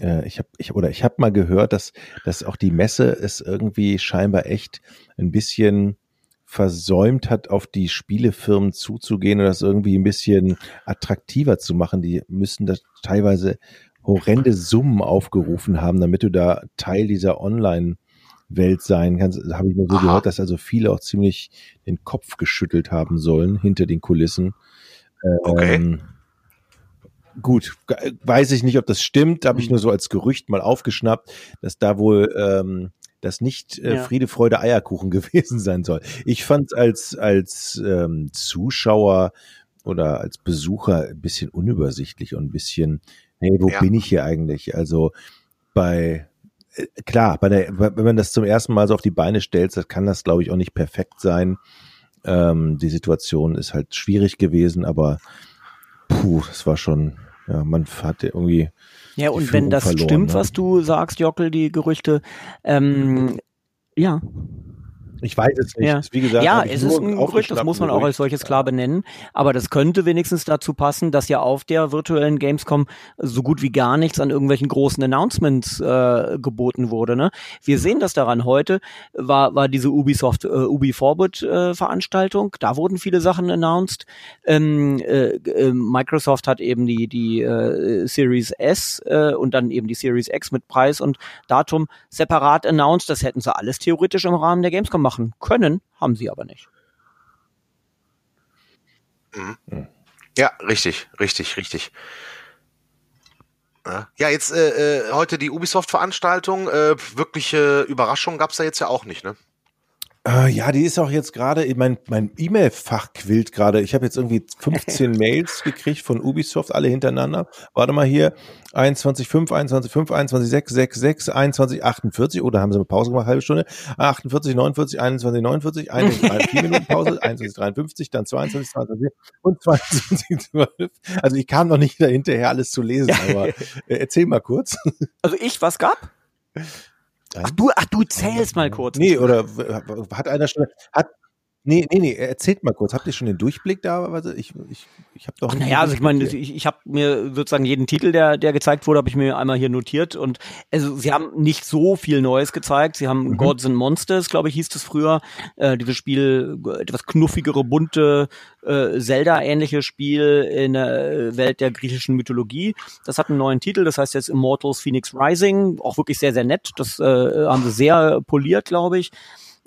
Äh, Ich habe, ich, oder ich habe mal gehört, dass, dass auch die Messe es irgendwie scheinbar echt ein bisschen versäumt hat, auf die Spielefirmen zuzugehen und das irgendwie ein bisschen attraktiver zu machen. Die müssen das teilweise horrende Summen aufgerufen haben, damit du da Teil dieser Online-Welt sein kannst. Da habe ich mir so Aha. gehört, dass also viele auch ziemlich den Kopf geschüttelt haben sollen hinter den Kulissen. Okay. Ähm, gut, weiß ich nicht, ob das stimmt, habe ich nur so als Gerücht mal aufgeschnappt, dass da wohl ähm, das nicht äh, Ja. Friede, Freude, Eierkuchen gewesen sein soll. Ich fand es als, als ähm, Zuschauer oder als Besucher ein bisschen unübersichtlich und ein bisschen, hey, wo Ja. bin ich hier eigentlich? Also bei äh, klar, bei der, wenn man das zum ersten Mal so auf die Beine stellt, das kann das, glaube ich, auch nicht perfekt sein. Ähm, die Situation ist halt schwierig gewesen, aber puh, es war schon, ja, man hatte irgendwie, Ja, und wenn das verloren, stimmt, ne? was du sagst, Jockel, die Gerüchte, ähm, ja, ich weiß es nicht. Ja. Wie gesagt, ja, es ist ein Gerücht, das muss man auch als solches klar benennen. Aber das könnte wenigstens dazu passen, dass ja auf der virtuellen Gamescom so gut wie gar nichts an irgendwelchen großen Announcements äh, geboten wurde. Ne? Wir sehen das daran. Heute war, war diese Ubisoft äh, Ubi Forward äh, Veranstaltung. Da wurden viele Sachen announced. Ähm, äh, äh, Microsoft hat eben die, die äh, Series S äh, und dann eben die Series X mit Preis und Datum separat announced. Das hätten sie alles theoretisch im Rahmen der Gamescom machen können, haben sie aber nicht. Ja, richtig, richtig, richtig. Ja, jetzt äh, äh, heute die Ubisoft-Veranstaltung. Äh, wirkliche Überraschung gab's da jetzt ja auch nicht, ne? Äh, ja, die ist auch jetzt gerade, mein, mein E-Mail-Fach quillt gerade. Ich habe jetzt irgendwie 15 Mails gekriegt von Ubisoft, alle hintereinander. Warte mal hier, 21.5, 21.5, 21.6, 6.6, 21.48. Oh, da haben sie eine Pause gemacht, halbe Stunde. 48, 49, 21, 49, 21, 4 Minuten Pause, 21, 53, dann 22, 22 und 22, 12. Also ich kam noch nicht dahinterher, alles zu lesen, aber äh, erzähl mal kurz. Also ich, was gab? Ach du, ach du zählst mal kurz. Nee, oder hat einer schon, hat, nee, nee, nee, erzählt mal kurz, habt ihr schon den Durchblick da? Also ich, ich, ich habe doch. Naja, also ich meine, ich, ich habe mir sozusagen jeden Titel, der, der gezeigt wurde, habe ich mir einmal hier notiert. Und also sie haben nicht so viel Neues gezeigt. Sie haben Mhm. Gods and Monsters, glaube ich, hieß es früher. Äh, dieses Spiel, etwas knuffigere, bunte, äh, Zelda-ähnliche Spiel in der Welt der griechischen Mythologie. Das hat einen neuen Titel, das heißt jetzt Immortals Phoenix Rising. Auch wirklich sehr, sehr nett. Das äh, haben sie sehr poliert, glaube ich.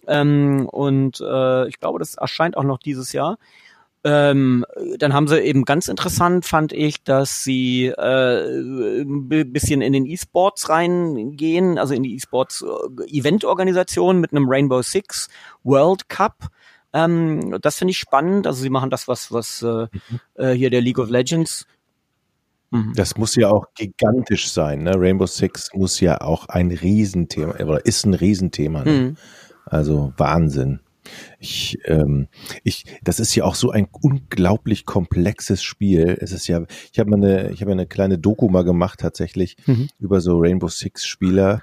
Ähm, und äh, ich glaube, das erscheint auch noch dieses Jahr. Ähm, dann haben sie eben ganz interessant, fand ich, dass sie äh, ein bi- bisschen in den E-Sports reingehen, also in die E-Sports-Event-Organisation mit einem Rainbow Six World Cup. Ähm, das finde ich spannend. Also sie machen das, was, was äh, äh, hier der League of Legends. Mhm. Das muss ja auch gigantisch sein, ne? Rainbow Six muss ja auch ein Riesenthema, oder ist ein Riesenthema, ne? Mhm. Also Wahnsinn. Ich, ähm, ich, das ist ja auch so ein unglaublich komplexes Spiel. Es ist ja, ich habe mal eine, ich habe eine kleine Doku mal gemacht tatsächlich Mhm. über so Rainbow Six Spieler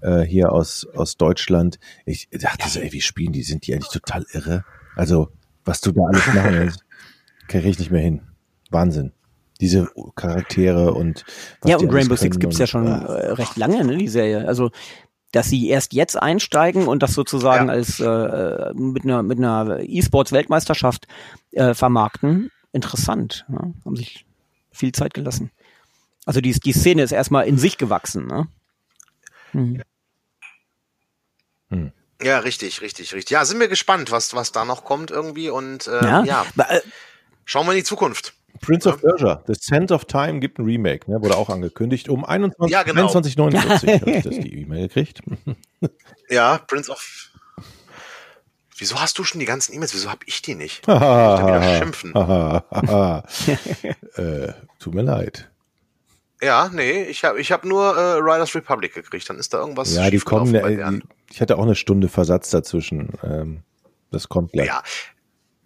äh, hier aus aus Deutschland. Ich dachte so, ey, wie spielen die? Sind die eigentlich total irre? Also was du da alles machen willst, kriege ich nicht mehr hin. Wahnsinn. Diese Charaktere und Ja, und Rainbow Six gibt's ja und- schon ah. äh, recht lange, ne, die Serie. Also, dass sie erst jetzt einsteigen und das sozusagen Ja. als äh, mit einer mit einer E-Sports-Weltmeisterschaft äh, vermarkten, interessant. Ne? Haben sich viel Zeit gelassen. Also die, die Szene ist erstmal in sich gewachsen. Ne? Mhm. Ja, richtig, richtig, richtig. Ja, sind wir gespannt, was, was da noch kommt irgendwie und äh, Ja, ja. Äh, schauen wir in die Zukunft. Prince of Persia, The Scent of Time gibt ein Remake, ne, wurde auch angekündigt um 21, Ja, genau. 21.49 habe ich das die E-Mail gekriegt. Ja, Prince of. Wieso hast du schon die ganzen E-Mails? Wieso habe ich die nicht? Ich da wieder schimpfen. äh, tut mir leid. Ja, nee, ich habe ich hab nur äh, Riders Republic gekriegt. Dann ist da irgendwas Ja, die kommen, äh, ich hatte auch eine Stunde Versatz dazwischen. Ähm, das kommt gleich. Ja,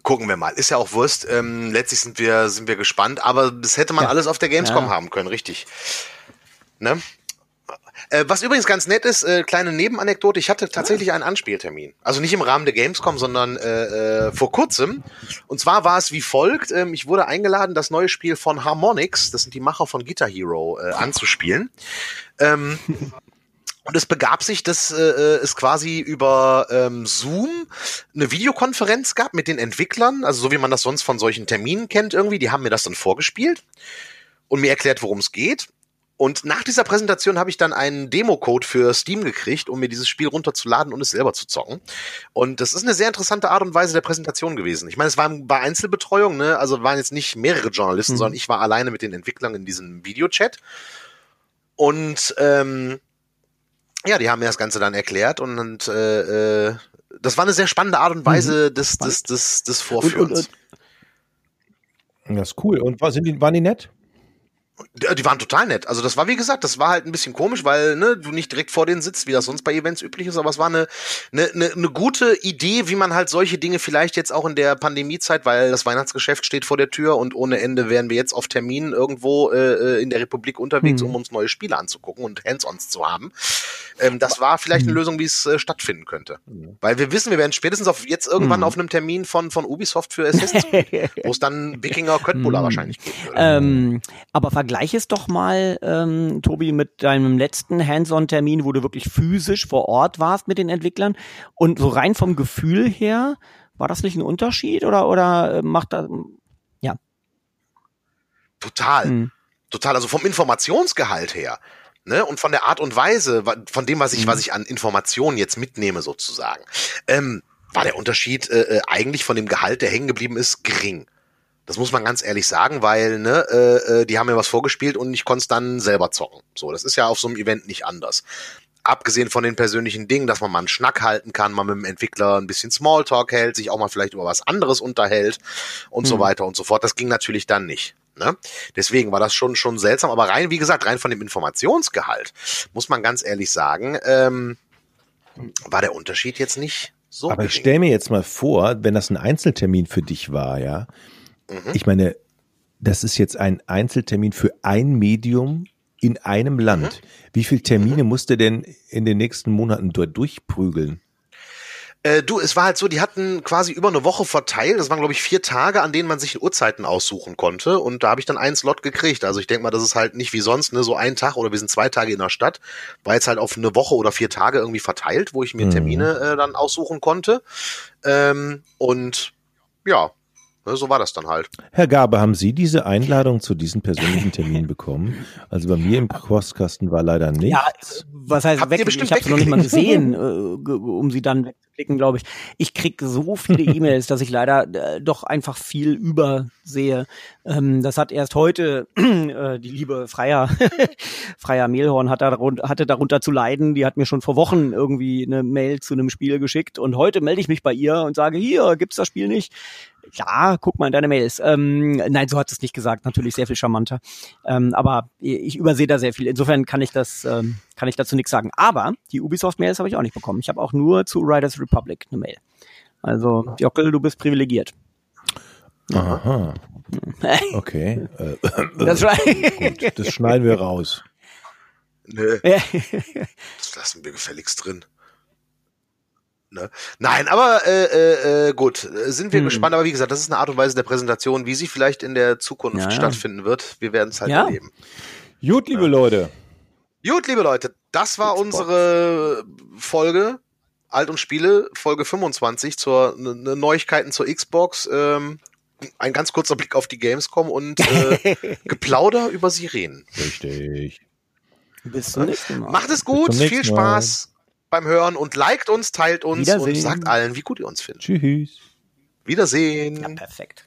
gucken wir mal. Ist ja auch Wurst. Ähm, letztlich sind wir, sind wir gespannt, aber das hätte man Ja. alles auf der Gamescom Ja. haben können, richtig. Ne? Äh, was übrigens ganz nett ist, äh, kleine Nebenanekdote, ich hatte tatsächlich einen Anspieltermin. Also nicht im Rahmen der Gamescom, sondern äh, äh, vor kurzem. Und zwar war es wie folgt, ähm, ich wurde eingeladen, das neue Spiel von Harmonix, das sind die Macher von Guitar Hero, äh, anzuspielen. Ähm, und es begab sich, dass äh, es quasi über ähm, Zoom eine Videokonferenz gab mit den Entwicklern, also so wie man das sonst von solchen Terminen kennt irgendwie. Die haben mir das dann vorgespielt und mir erklärt, worum es geht. Und nach dieser Präsentation habe ich dann einen Demo-Code für Steam gekriegt, um mir dieses Spiel runterzuladen und es selber zu zocken. Und das ist eine sehr interessante Art und Weise der Präsentation gewesen. Ich meine, es war bei Einzelbetreuung, ne? also waren jetzt nicht mehrere Journalisten, Mhm. sondern ich war alleine mit den Entwicklern in diesem Videochat. Und ähm, ja, die haben mir das Ganze dann erklärt und, und äh, äh, das war eine sehr spannende Art und Weise des, des, des, des Vorführens. und- Das ist cool. Und war, sind die, waren die nett? Die, waren total nett. Also das war, wie gesagt, das war halt ein bisschen komisch, weil ne, du nicht direkt vor denen sitzt, wie das sonst bei Events üblich ist, aber es war eine, eine, eine, eine gute Idee, wie man halt solche Dinge vielleicht jetzt auch in der Pandemiezeit, weil das Weihnachtsgeschäft steht vor der Tür und ohne Ende wären wir jetzt auf Terminen irgendwo äh, äh, in der Republik unterwegs, Mhm. um uns neue Spiele anzugucken und Hands-ons zu haben. Ähm, das war vielleicht eine Lösung, wie es äh, stattfinden könnte. Weil wir wissen, wir werden spätestens auf jetzt irgendwann Mhm. auf einem Termin von, von Ubisoft für Assassin's Creed, wo es dann Wikinger Köttbullar Mhm. wahrscheinlich würde. Ähm, aber vergleich es doch mal, ähm, Tobi, mit deinem letzten Hands-on-Termin, wo du wirklich physisch vor Ort warst mit den Entwicklern. Und so rein vom Gefühl her, war das nicht ein Unterschied oder, oder äh, macht das, ja. Total. Hm. total, also vom Informationsgehalt her, ne, und von der Art und Weise, von dem, was ich, Mhm. was ich an Informationen jetzt mitnehme, sozusagen, ähm, war der Unterschied äh, äh, eigentlich von dem Gehalt, der hängen geblieben ist, gering. Das muss man ganz ehrlich sagen, weil, ne, äh, äh, die haben mir was vorgespielt und ich konnte es dann selber zocken. So, das ist ja auf so einem Event nicht anders. Abgesehen von den persönlichen Dingen, dass man mal einen Schnack halten kann, man mit dem Entwickler ein bisschen Smalltalk hält, sich auch mal vielleicht über was anderes unterhält und so Mhm. weiter und so fort. Das ging natürlich dann nicht. Ne? Deswegen war das schon schon seltsam, aber rein, wie gesagt, rein von dem Informationsgehalt muss man ganz ehrlich sagen, ähm, war der Unterschied jetzt nicht so. Aber ich gering. stell mir jetzt mal vor, wenn das ein Einzeltermin für dich war, ja. Mhm. Ich meine, das ist jetzt ein Einzeltermin für ein Medium in einem Land. Wie viele Termine musst du denn in den nächsten Monaten dort durchprügeln? Äh, du, es war halt so, die hatten quasi über eine Woche verteilt. Das waren, glaube ich, vier Tage, an denen man sich Uhrzeiten aussuchen konnte. Und da habe ich dann einen Slot gekriegt. Also ich denke mal, das ist halt nicht wie sonst, ne, so ein Tag oder wir sind zwei Tage in der Stadt. War jetzt halt auf eine Woche oder vier Tage irgendwie verteilt, wo ich mir Mhm. Termine äh, dann aussuchen konnte. Ähm, und ja, so war das dann halt. Herr Gabe, haben Sie diese Einladung zu diesem persönlichen Termin bekommen? Also bei mir im Postkasten war leider nichts. Ja, was heißt Habt weg? Ich habe es noch nicht mal gesehen, äh, um sie dann wegzuklicken, glaube ich. Ich krieg so viele E-Mails, dass ich leider äh, doch einfach viel übersehe. Ähm, das hat erst heute äh, die liebe Freier, Freier Mehlhorn hat darunter, hatte darunter zu leiden. Die hat mir schon vor Wochen irgendwie eine Mail zu einem Spiel geschickt und heute melde ich mich bei ihr und sage, hier, gibt's das Spiel nicht? Ja, guck mal in deine Mails. Ähm, nein, so hat es nicht gesagt. Natürlich sehr viel charmanter. Ähm, aber ich übersehe da sehr viel. Insofern kann ich das, ähm, kann ich dazu nichts sagen. Aber die Ubisoft-Mails habe ich auch nicht bekommen. Ich habe auch nur zu Riders Republic eine Mail. Also, Jockel, du bist privilegiert. Aha. Okay. Äh, Das war gut, das schneiden wir raus. Nö, Ja. das lassen wir gefälligst drin. Ne? Nein, aber äh, äh, äh, gut, äh, sind wir Hm. gespannt. Aber wie gesagt, das ist eine Art und Weise der Präsentation, wie sie vielleicht in der Zukunft Ja, ja. stattfinden wird. Wir werden es halt Ja. erleben. Gut, liebe Leute. Gut, liebe Leute, das war Xbox. unsere Folge Alt und Spiele, Folge 25 zur ne, ne Neuigkeiten zur Xbox. Ähm, ein ganz kurzer Blick auf die Gamescom und äh, Geplauder über Sirenen. Richtig. Bis zum nächsten Mal. Macht es gut, viel. Spaß beim Hören und liked uns, teilt uns und sagt allen, wie gut ihr uns findet. Tschüss. Wiedersehen. Ja, perfekt.